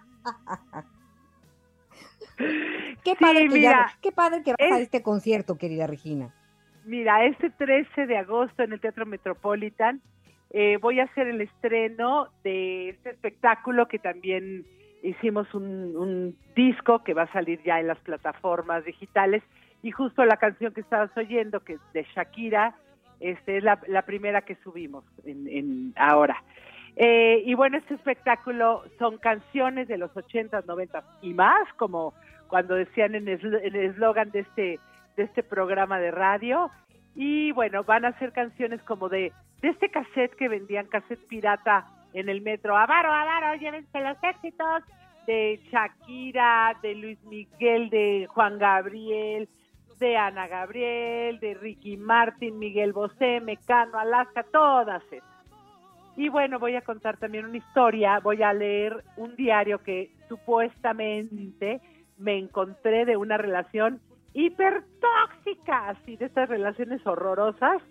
Qué Sí, padre, que, ya- mira, qué padre que vas a es- este concierto, querida Regina. Mira, este 13 de agosto en el Teatro Metropolitan eh, voy a hacer el estreno de este espectáculo que también hicimos un, un disco que va a salir ya en las plataformas digitales y justo la canción que estabas oyendo, que es de Shakira, este es la, la primera que subimos en, ahora. Eh, y bueno, este espectáculo son canciones de los 80s, 90s y más, como cuando decían en el eslogan de este, de este programa de radio. Y bueno, van a ser canciones como de, de este cassette que vendían, cassette pirata en el metro. Avaro, avaro, llévense los éxitos de Shakira, de Luis Miguel, de Juan Gabriel, de Ana Gabriel, de Ricky Martin, Miguel Bosé, Mecano, Alaska, todas esas. Y bueno, voy a contar también una historia, voy a leer un diario que supuestamente me encontré de una relación hipertóxica, así de estas relaciones horrorosas,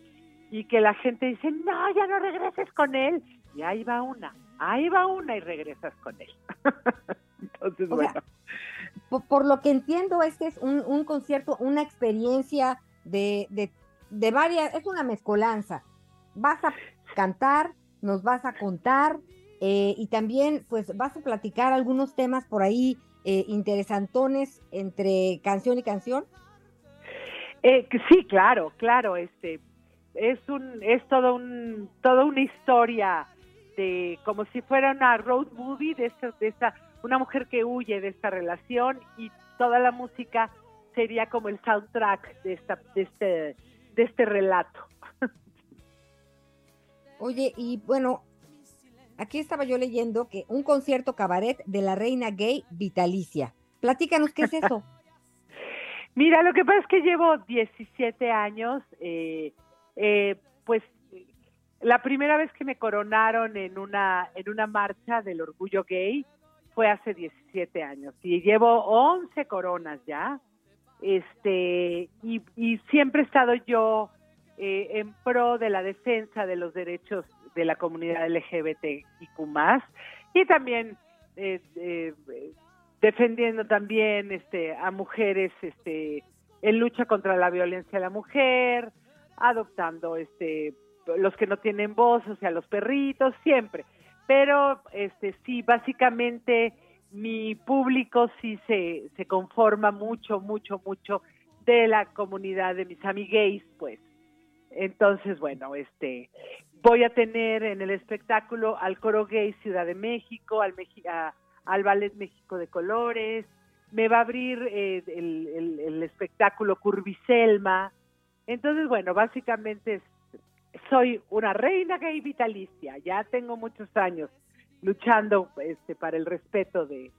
y que la gente dice, no, ya no regreses con él. Y ahí va una, ahí va una y regresas con él. Entonces, O bueno. sea, por, por lo que entiendo, este es un, un concierto, una experiencia de, de, de varias, es una mezcolanza. Vas a cantar, nos vas a contar eh, y también pues vas a platicar algunos temas por ahí eh, interesantones entre canción y canción. Eh, que sí, claro, claro, este es un es todo un toda una historia de como si fuera una road movie de esta, de esta una mujer que huye de esta relación y toda la música sería como el soundtrack de esta de este de este relato. Oye, y bueno, aquí estaba yo leyendo que un concierto cabaret de la reina gay vitalicia. Platícanos qué es eso. Mira, lo que pasa es que llevo 17 años, eh, eh, pues la primera vez que me coronaron en una en una marcha del orgullo gay fue hace 17 años y llevo 11 coronas ya. Este y, siempre he estado yo eh, en pro de la defensa de los derechos de la comunidad LGBTIQ+, y también eh, eh, defendiendo también este a mujeres este en lucha contra la violencia a la mujer, adoptando este los que no tienen voz, o sea, los perritos, siempre. Pero este sí, básicamente mi público sí se, se conforma mucho, mucho, mucho de la comunidad de mis amigues, pues. Entonces, bueno, este voy a tener en el espectáculo al Coro Gay Ciudad de México, al, Meji- al Ballet México de Colores, me va a abrir eh, el, el- el espectáculo Curviselma. Entonces, bueno, básicamente es- soy una reina gay vitalicia, ya tengo muchos años luchando este, para el respeto de,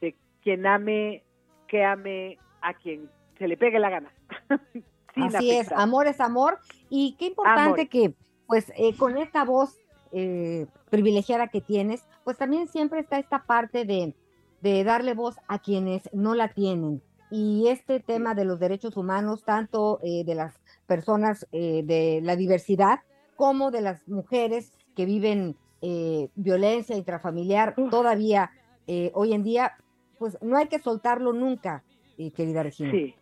de quien ame, que ame a quien se le pegue la gana. Así es, amor es amor. Y qué importante Amor. que, pues, eh, con esta voz eh, privilegiada que tienes, pues también siempre está esta parte de, de darle voz a quienes no la tienen. Y este tema de los derechos humanos, tanto eh, de las personas eh, de la diversidad como de las mujeres que viven eh, violencia intrafamiliar todavía eh, hoy en día, pues no hay que soltarlo nunca, eh, querida Regina. Sí.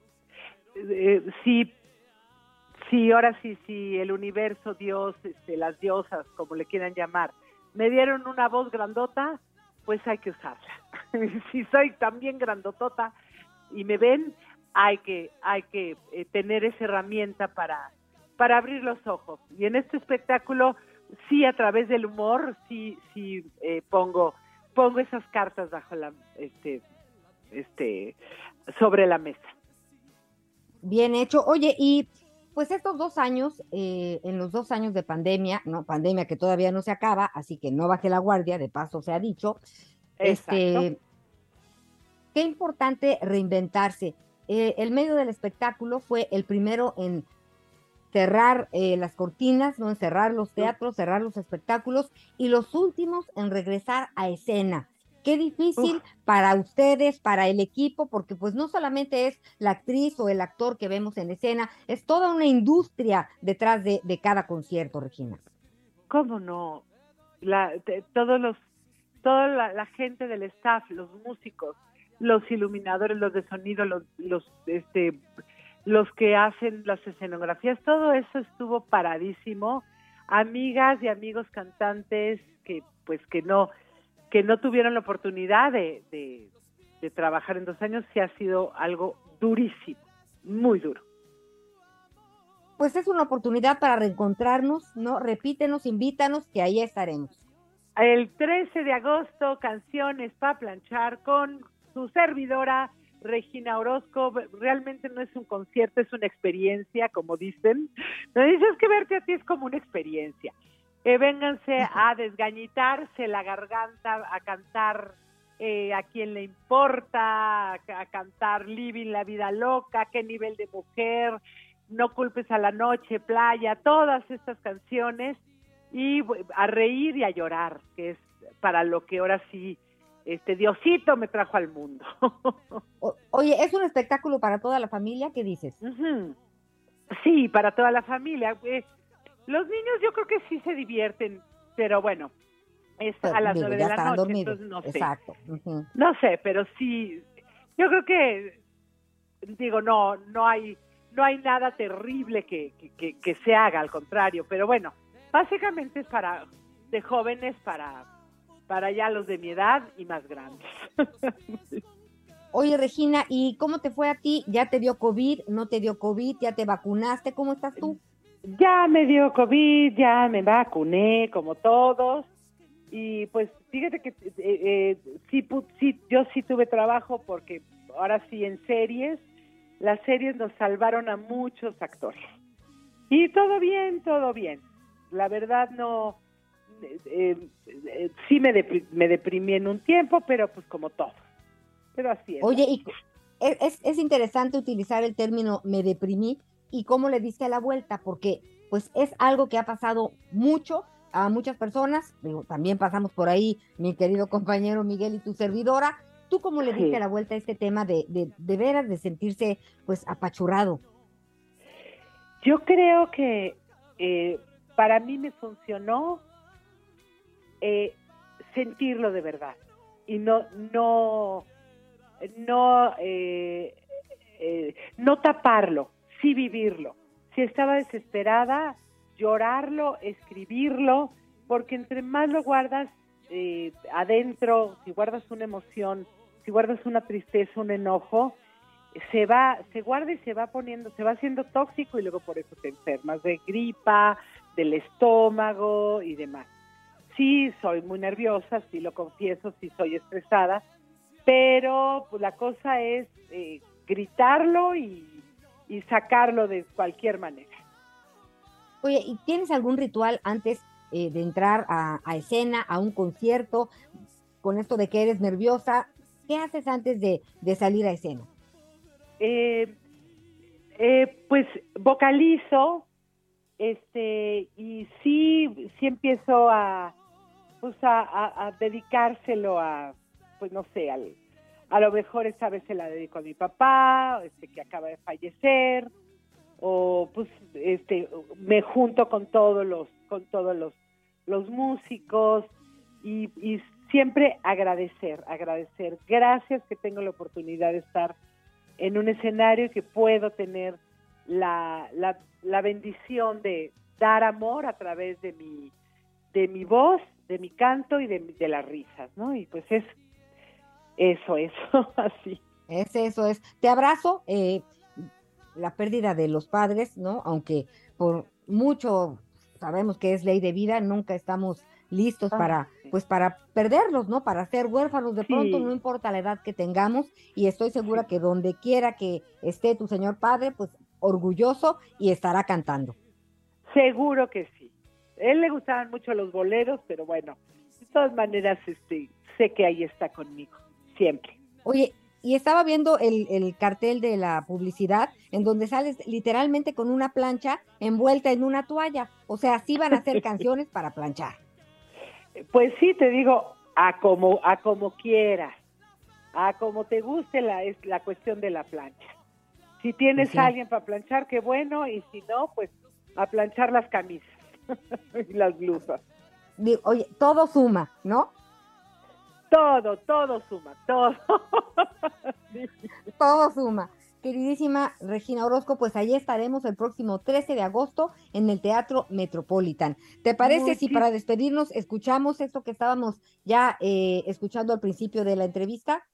Sí, sí, ahora sí, sí, el universo, Dios, este, las diosas, como le quieran llamar, me dieron una voz grandota, pues hay que usarla. si soy también grandotota y me ven, hay que, hay que eh, tener esa herramienta para, para abrir los ojos. Y en este espectáculo, sí, a través del humor, sí, sí eh, pongo, pongo esas cartas bajo la, este, este, sobre la mesa. Bien hecho. Oye, y pues estos dos años, eh, en los dos años de pandemia, no, pandemia que todavía no se acaba, así que no baje la guardia, de paso se ha dicho. Este, qué importante reinventarse. Eh, el medio del espectáculo fue el primero en cerrar eh, las cortinas, no en cerrar los teatros, cerrar los espectáculos, y los últimos en regresar a escena. Qué difícil para ustedes, para el equipo, porque pues no solamente es la actriz o el actor que vemos en escena, es toda una industria detrás de, de cada concierto, Regina. ¿Cómo no? La, todos los, toda la, la gente del staff, los músicos, los iluminadores, los de sonido, los, los, este, los que hacen las escenografías, todo eso estuvo paradísimo. Amigas y amigos cantantes que, pues, que no, que no tuvieron la oportunidad de, de, de trabajar en dos años, sí ha sido algo durísimo, muy duro. Pues es una oportunidad para reencontrarnos, ¿no? Repítenos, invítanos, que ahí estaremos. El 13 de agosto, canciones para planchar con su servidora Regina Orozco. Realmente no es un concierto, es una experiencia, como dicen. Me dices que verte a ti es como una experiencia. Eh, vénganse a desgañitarse la garganta, a cantar eh, a quien le importa, a, a cantar Living la vida loca, qué nivel de mujer, no culpes a la noche, playa, todas estas canciones y a reír y a llorar, que es para lo que ahora sí este Diosito me trajo al mundo. O- oye, ¿es un espectáculo para toda la familia? ¿Qué dices? Sí, para toda la familia. Eh, los niños yo creo que sí se divierten, pero bueno, es Pero, a las nueve de la noche, entonces no sé. Exacto. ujú. No sé, pero sí, yo creo que, digo, no, no hay, no hay nada terrible que, que, que- que se haga, al contrario, pero bueno, básicamente es para, de jóvenes para, para ya los de mi edad y más grandes. Oye, Regina, ¿y cómo te fue a ti? ¿Ya te dio COVID? ¿No te dio COVID? ¿Ya te vacunaste? ¿Cómo estás tú? Ya me dio COVID, ya me vacuné, como todos, y pues fíjate que eh, eh, sí, sí, yo sí tuve trabajo porque ahora sí en series, las series nos salvaron a muchos actores. Y todo bien, todo bien. La verdad no, eh, eh, sí me, depri- me deprimí en un tiempo, pero pues como todo. Pero así es. Oye, y es, es- es interesante utilizar el término me deprimí y cómo le diste la vuelta, porque pues es algo que ha pasado mucho a muchas personas, digo, también pasamos por ahí, mi querido compañero Miguel y tu servidora, ¿tú cómo le diste Sí. la vuelta a este tema de, de, de veras de sentirse pues apachurrado? Yo creo que eh, para mí me funcionó eh, sentirlo de verdad y no no no eh, eh, no taparlo, sí vivirlo. Si estaba desesperada, llorarlo, escribirlo, porque entre más lo guardas eh, adentro, si guardas una emoción, si guardas una tristeza, un enojo, se va, se guarda y se va poniendo, se va haciendo tóxico y luego por eso te enfermas de gripa, del estómago y demás. Sí, soy muy nerviosa, sí lo confieso, sí soy estresada, pero pues, la cosa es eh, gritarlo y, y sacarlo de cualquier manera. Oye, ¿y tienes algún ritual antes eh, de entrar a, a escena, a un concierto, con esto de que eres nerviosa? ¿Qué haces antes de, de salir a escena? Eh, Eh, pues vocalizo, este, y sí, sí empiezo a, pues a, a, dedicárselo a, pues no sé, al, a lo mejor esta vez se la dedico a mi papá, este que acaba de fallecer, o pues este me junto con todos los, con todos los, los músicos y, y siempre agradecer, agradecer. Gracias que tengo la oportunidad de estar en un escenario y que puedo tener la, la, la bendición de dar amor a través de mi, de mi voz, de mi canto y de, de las risas, ¿no? Y pues es eso, eso, así. Es eso, es. Te abrazo, eh, la pérdida de los padres, ¿no? Aunque por mucho sabemos que es ley de vida, nunca estamos listos Ah, para, pues para perderlos, ¿no? Para ser huérfanos de pronto, no importa la edad que tengamos, y estoy segura que donde quiera que esté tu señor padre, pues orgulloso y estará cantando. Seguro que sí. A él le gustaban mucho los boleros, pero bueno, de todas maneras, este, sé que ahí está conmigo, siempre. Oye, y estaba viendo el, el cartel de la publicidad en donde sales literalmente con una plancha envuelta en una toalla. O sea, sí van a hacer canciones para planchar. Pues sí, te digo, a como, a como quieras, a como te guste la, es la cuestión de la plancha. Si tienes sí. a alguien para planchar, qué bueno, y si no, pues a planchar las camisas y las blusas. Digo, oye, todo suma, ¿no? Todo, todo suma, todo. Sí. Todo suma. Queridísima Regina Orozco, pues allí estaremos el próximo 13 de agosto en el Teatro Metropolitan. ¿Te parece si para despedirnos escuchamos esto que estábamos ya eh, escuchando al principio de la entrevista?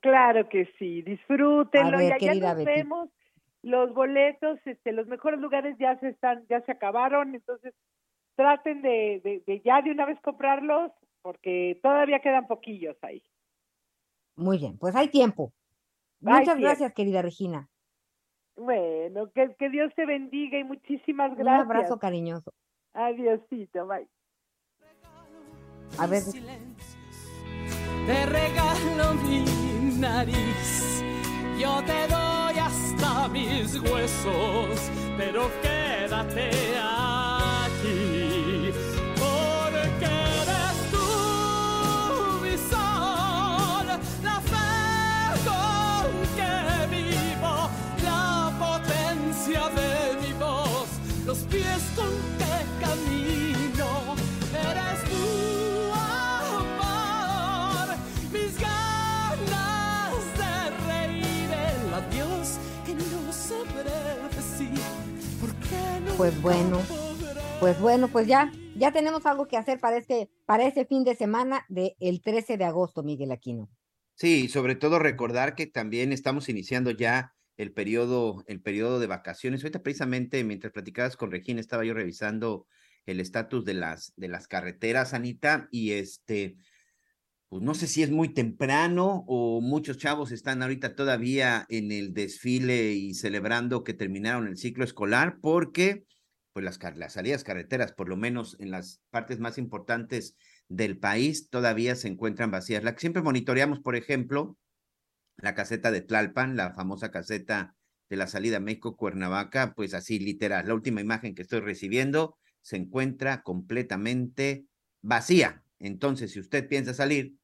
Claro que sí, disfrútenlo, ver, querida nos Betty. vemos. Los boletos, este, los mejores lugares ya se están, ya se acabaron, entonces traten de, de, de ya de una vez comprarlos, porque todavía quedan poquillos ahí. Muy bien, pues hay tiempo. Hay Muchas tiempo. gracias, querida Regina. Bueno, que, que Dios te bendiga y muchísimas Un gracias. abrazo cariñoso. Adiosito, bye. A ver, Te regalo mi nariz. Yo te doy hasta mis huesos, pero quédate aquí. Pues bueno, pues bueno, pues ya, ya tenemos algo que hacer para este, para ese fin de semana del 13 de agosto, Miguel Aquino. Sí, sobre todo recordar que también estamos iniciando ya el periodo, el periodo de vacaciones. Ahorita precisamente mientras platicabas con Regina estaba yo revisando el estatus de las, de las carreteras, Anita, y este, pues no sé si es muy temprano o muchos chavos están ahorita todavía en el desfile y celebrando que terminaron el ciclo escolar, porque pues las, las salidas carreteras, por lo menos en las partes más importantes del país, todavía se encuentran vacías. La que siempre monitoreamos, por ejemplo, la caseta de Tlalpan, la famosa caseta de la salida México-Cuernavaca, pues así literal, la última imagen que estoy recibiendo se encuentra completamente vacía. Entonces, si usted piensa salir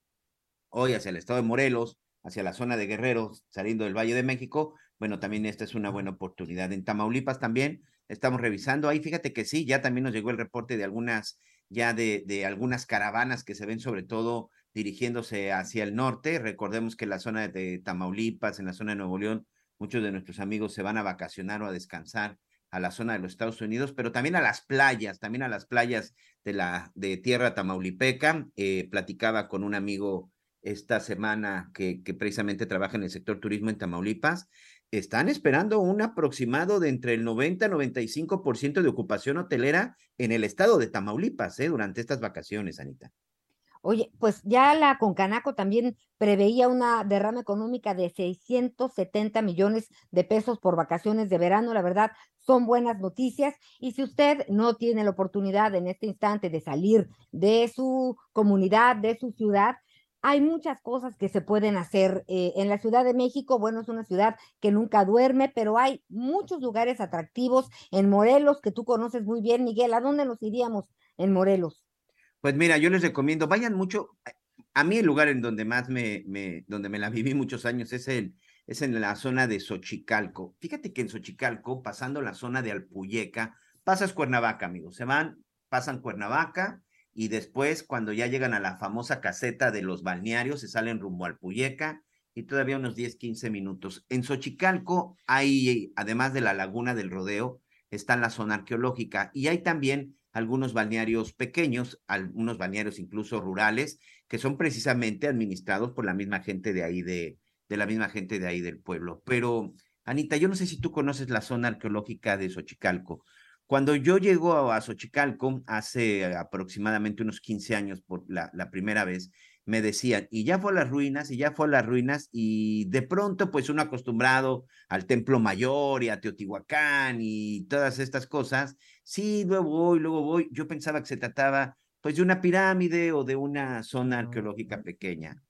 hoy hacia el estado de Morelos, hacia la zona de Guerrero, saliendo del Valle de México, bueno, también esta es una buena oportunidad. En Tamaulipas también estamos revisando. Ahí fíjate que sí, ya también nos llegó el reporte de algunas, ya de, de algunas caravanas que se ven sobre todo dirigiéndose hacia el norte. Recordemos que en la zona de Tamaulipas, en la zona de Nuevo León, muchos de nuestros amigos se van a vacacionar o a descansar a la zona de los Estados Unidos, pero también a las playas, también a las playas de la de tierra tamaulipeca. Eh, platicaba con un amigo esta semana que, precisamente trabaja en el sector turismo en Tamaulipas. Están esperando un aproximado de entre el 90 y 95% de ocupación hotelera en el estado de Tamaulipas eh, durante estas vacaciones, Anita. Oye, pues ya la Concanaco también preveía una derrama económica de 670 millones de pesos por vacaciones de verano. La verdad, son buenas noticias. Y si usted no tiene la oportunidad en este instante de salir de su comunidad, de su ciudad, hay muchas cosas que se pueden hacer eh, en la Ciudad de México. Bueno, es una ciudad que nunca duerme, pero hay muchos lugares atractivos en Morelos que tú conoces muy bien, Miguel. ¿A dónde nos iríamos en Morelos? Pues mira, yo les recomiendo, vayan mucho. A mí el lugar en donde más me, me donde me la viví muchos años es el, es en la zona de Xochicalco. Fíjate que en Xochicalco, pasando la zona de Alpuyeca, pasas Cuernavaca, amigos. Se van, pasan Cuernavaca, y después cuando ya llegan a la famosa caseta de los balnearios, se salen rumbo al Puyeca y todavía unos 10, 15 minutos. En Xochicalco hay, además de la laguna del rodeo, está la zona arqueológica y hay también algunos balnearios pequeños, algunos balnearios incluso rurales, que son precisamente administrados por la misma gente de ahí, de, de la misma gente de ahí del pueblo. Pero, Anita, yo no sé si tú conoces la zona arqueológica de Xochicalco. Cuando yo llego a Xochicalco hace aproximadamente unos 15 años por la, la, primera vez, me decían, y ya fue a las ruinas, y ya fue a las ruinas, y de pronto, pues uno acostumbrado al Templo Mayor y a Teotihuacán y todas estas cosas, sí, luego voy, luego voy, yo pensaba que se trataba pues de una pirámide o de una zona arqueológica pequeña.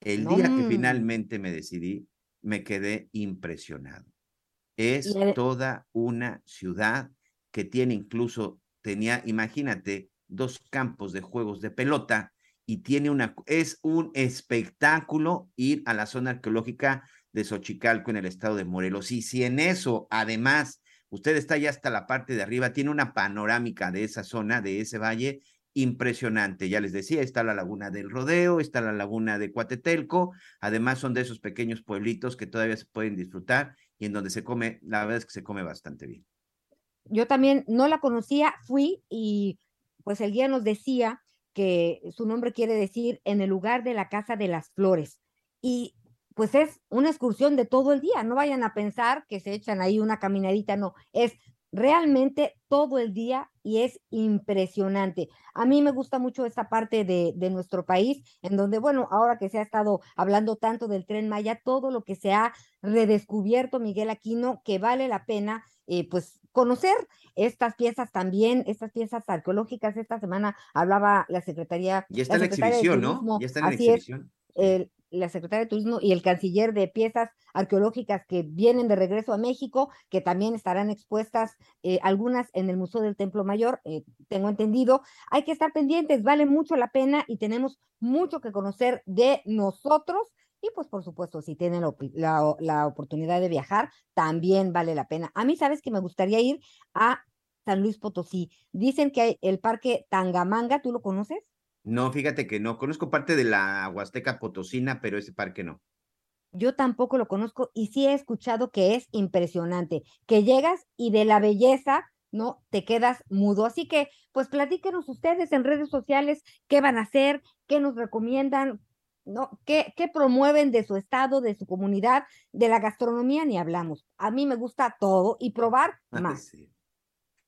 El día que finalmente me decidí, me quedé impresionado. Es toda una ciudad que tiene incluso, tenía, imagínate, dos campos de juegos de pelota y tiene una, es un espectáculo ir a la zona arqueológica de Xochicalco en el estado de Morelos. Y si en eso, además, usted está ya hasta la parte de arriba, tiene una panorámica de esa zona, de ese valle, impresionante. Ya les decía, está la laguna del Rodeo, está la laguna de Cuatetelco, además son de esos pequeños pueblitos que todavía se pueden disfrutar y en donde se come, la verdad es que se come bastante bien yo también no la conocía, fui y pues el guía nos decía que su nombre quiere decir en el lugar de la Casa de las Flores. Y pues es una excursión de todo el día, no vayan a pensar que se echan ahí una caminadita, no, es realmente todo el día y es impresionante. A mí me gusta mucho esta parte de, de, nuestro país, en donde, bueno, ahora que se ha estado hablando tanto del tren Maya, todo lo que se ha redescubierto, Miguel Aquino, que vale la pena, eh, pues, conocer estas piezas también, estas piezas arqueológicas. Esta semana hablaba la Secretaría. Ya está la, en exhibición, ¿no? Ya está en exhibición. el, la Secretaria de Turismo y el Canciller de piezas arqueológicas que vienen de regreso a México, que también estarán expuestas eh, algunas en el Museo del Templo Mayor, eh, tengo entendido. Hay que estar pendientes, vale mucho la pena y tenemos mucho que conocer de nosotros. Y pues por supuesto, si tienen la, la oportunidad de viajar, también vale la pena. A mí, sabes que me gustaría ir a San Luis Potosí. Dicen que hay el parque Tangamanga, ¿tú lo conoces? No, fíjate que no. Conozco parte de la Huasteca Potosina, pero ese parque no. Yo tampoco lo conozco y sí he escuchado que es impresionante, que llegas y de la belleza, ¿no? Te quedas mudo. Así que, pues platíquenos ustedes en redes sociales qué van a hacer, qué nos recomiendan, ¿no? ¿Qué, qué promueven de su estado, de su comunidad, de la gastronomía? Ni hablamos. A mí me gusta todo y probar más.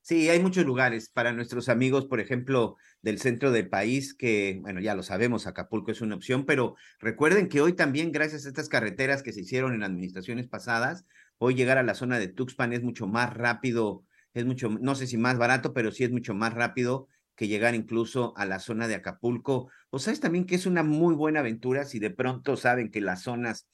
Sí, hay muchos lugares para nuestros amigos, por ejemplo, del centro del país, que, bueno, ya lo sabemos, Acapulco es una opción, pero recuerden que hoy también, gracias a estas carreteras que se hicieron en administraciones pasadas, hoy llegar a la zona de Tuxpan es mucho más rápido, es mucho, no sé si más barato, pero sí es mucho más rápido que llegar incluso a la zona de Acapulco. O sabes también que es una muy buena aventura si de pronto saben que las zonas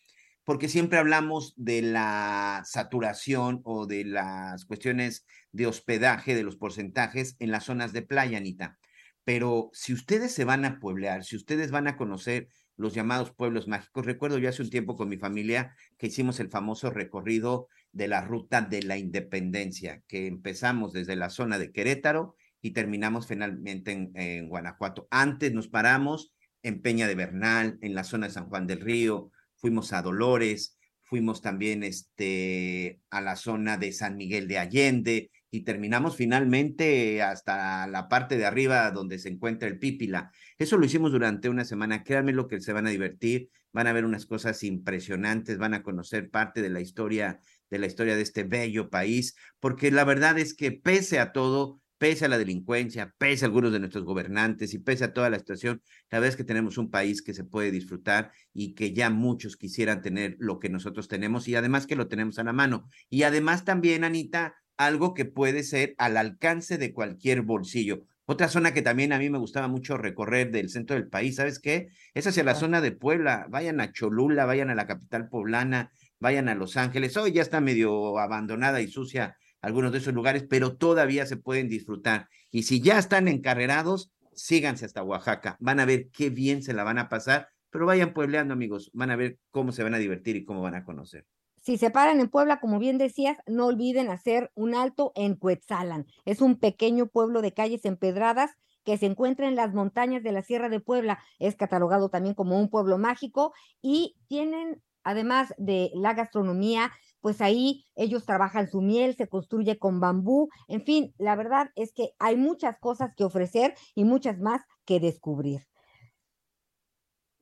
porque siempre hablamos de la saturación o de las cuestiones de hospedaje, de los porcentajes en las zonas de playa, Anita. Pero si ustedes se van a pueblear, si ustedes van a conocer los llamados pueblos mágicos, recuerdo yo hace un tiempo con mi familia que hicimos el famoso recorrido de la ruta de la independencia, que empezamos desde la zona de Querétaro y terminamos finalmente en, Guanajuato. Antes nos paramos en Peña de Bernal, en la zona de San Juan del Río, fuimos a Dolores, fuimos también este, a la zona de San Miguel de Allende y terminamos finalmente hasta la parte de arriba donde se encuentra el Pípila. Eso lo hicimos durante una semana. Créanme lo que se van a divertir, van a ver unas cosas impresionantes, van a conocer parte de la historia de la historia de este bello país, porque la verdad es que pese a todo, pese a la delincuencia, pese a algunos de nuestros gobernantes y pese a toda la situación, la verdad es que tenemos un país que se puede disfrutar y que ya muchos quisieran tener lo que nosotros tenemos y además que lo tenemos a la mano. Y además también, Anita, algo que puede ser al alcance de cualquier bolsillo. Otra zona que también a mí me gustaba mucho recorrer del centro del país, ¿sabes qué? Es hacia la zona de Puebla. Vayan a Cholula, vayan a la capital poblana, vayan a Los Ángeles. Hoy ya está medio abandonada y sucia algunos de esos lugares, pero todavía se pueden disfrutar. Y si ya están encarrerados, síganse hasta Oaxaca. Van a ver qué bien se la van a pasar, pero vayan puebleando, amigos. Van a ver cómo se van a divertir y cómo van a conocer. Si se paran en Puebla, como bien decías, no olviden hacer un alto en Cuetzalan. Es un pequeño pueblo de calles empedradas que se encuentra en las montañas de la Sierra de Puebla. Es catalogado también como un pueblo mágico y tienen, además de la gastronomía, pues ahí ellos trabajan su miel, se construye con bambú, en fin, la verdad es que hay muchas cosas que ofrecer y muchas más que descubrir.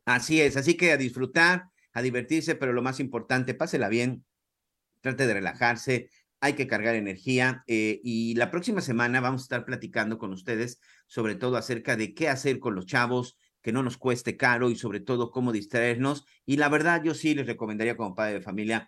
Así es, así que a disfrutar, a divertirse, pero lo más importante, pásela bien, trate de relajarse, hay que cargar energía eh, y la próxima semana vamos a estar platicando con ustedes sobre todo acerca de qué hacer con los chavos, que no nos cueste caro y sobre todo cómo distraernos. Y la verdad, yo sí les recomendaría como padre de familia,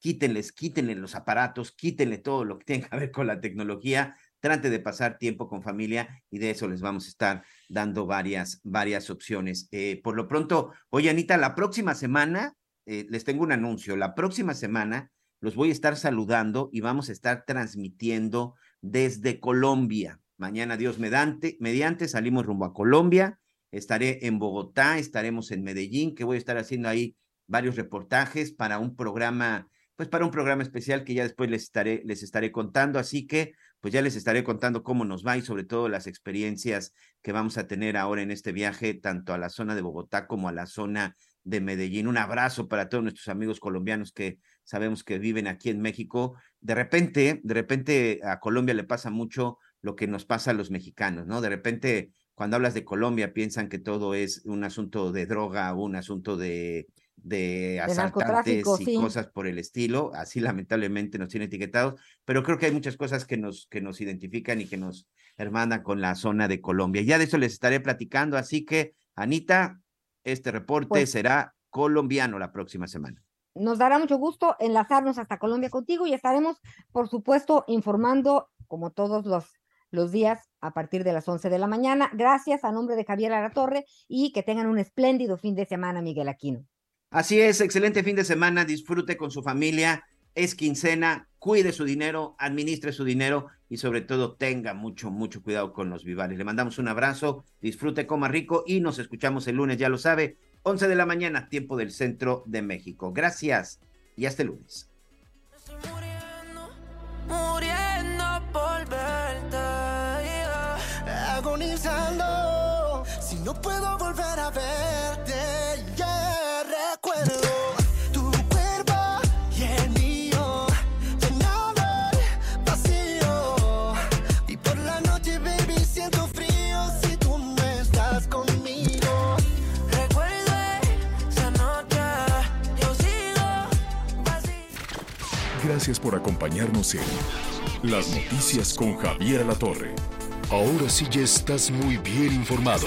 quítenles, quítenle los aparatos, quítenle todo lo que tenga que ver con la tecnología, trate de pasar tiempo con familia y de eso les vamos a estar dando varias, varias opciones. Eh, por lo pronto, oye Anita, la próxima semana eh, les tengo un anuncio, la próxima semana los voy a estar saludando y vamos a estar transmitiendo desde Colombia. Mañana, Dios mediante, mediante, salimos rumbo a Colombia. Estaré en Bogotá, estaremos en Medellín, que voy a estar haciendo ahí varios reportajes para un programa pues para un programa especial que ya después les estaré, les estaré contando. Así que, pues ya les estaré contando cómo nos va y sobre todo las experiencias que vamos a tener ahora en este viaje, tanto a la zona de Bogotá como a la zona de Medellín. Un abrazo para todos nuestros amigos colombianos que sabemos que viven aquí en México. De repente, de repente a Colombia le pasa mucho lo que nos pasa a los mexicanos, ¿no? De repente, cuando hablas de Colombia, piensan que todo es un asunto de droga, un asunto de de asaltantes y cosas por el estilo, así lamentablemente nos tiene etiquetados, pero creo que hay muchas cosas que nos, que nos identifican y que nos hermanan con la zona de Colombia. Ya de eso les estaré platicando, así que Anita, este reporte pues será colombiano la próxima semana. Nos dará mucho gusto enlazarnos hasta Colombia contigo y estaremos, por supuesto, informando como todos los los días a partir de las 11 de la mañana. Gracias a nombre de Javier Aratorre y que tengan un espléndido fin de semana, Miguel Aquino. Así es, excelente fin de semana, disfrute con su familia, es quincena, cuide su dinero, administre su dinero y sobre todo tenga mucho, mucho cuidado con los vivales. Le mandamos un abrazo, disfrute, coma rico y nos escuchamos el lunes, ya lo sabe, 11 de la mañana, tiempo del centro de México. Gracias y hasta el lunes. agonizando, si no puedo volver a verte Gracias por acompañarnos en Las Noticias con Javier La Torre. Ahora sí ya estás muy bien informado.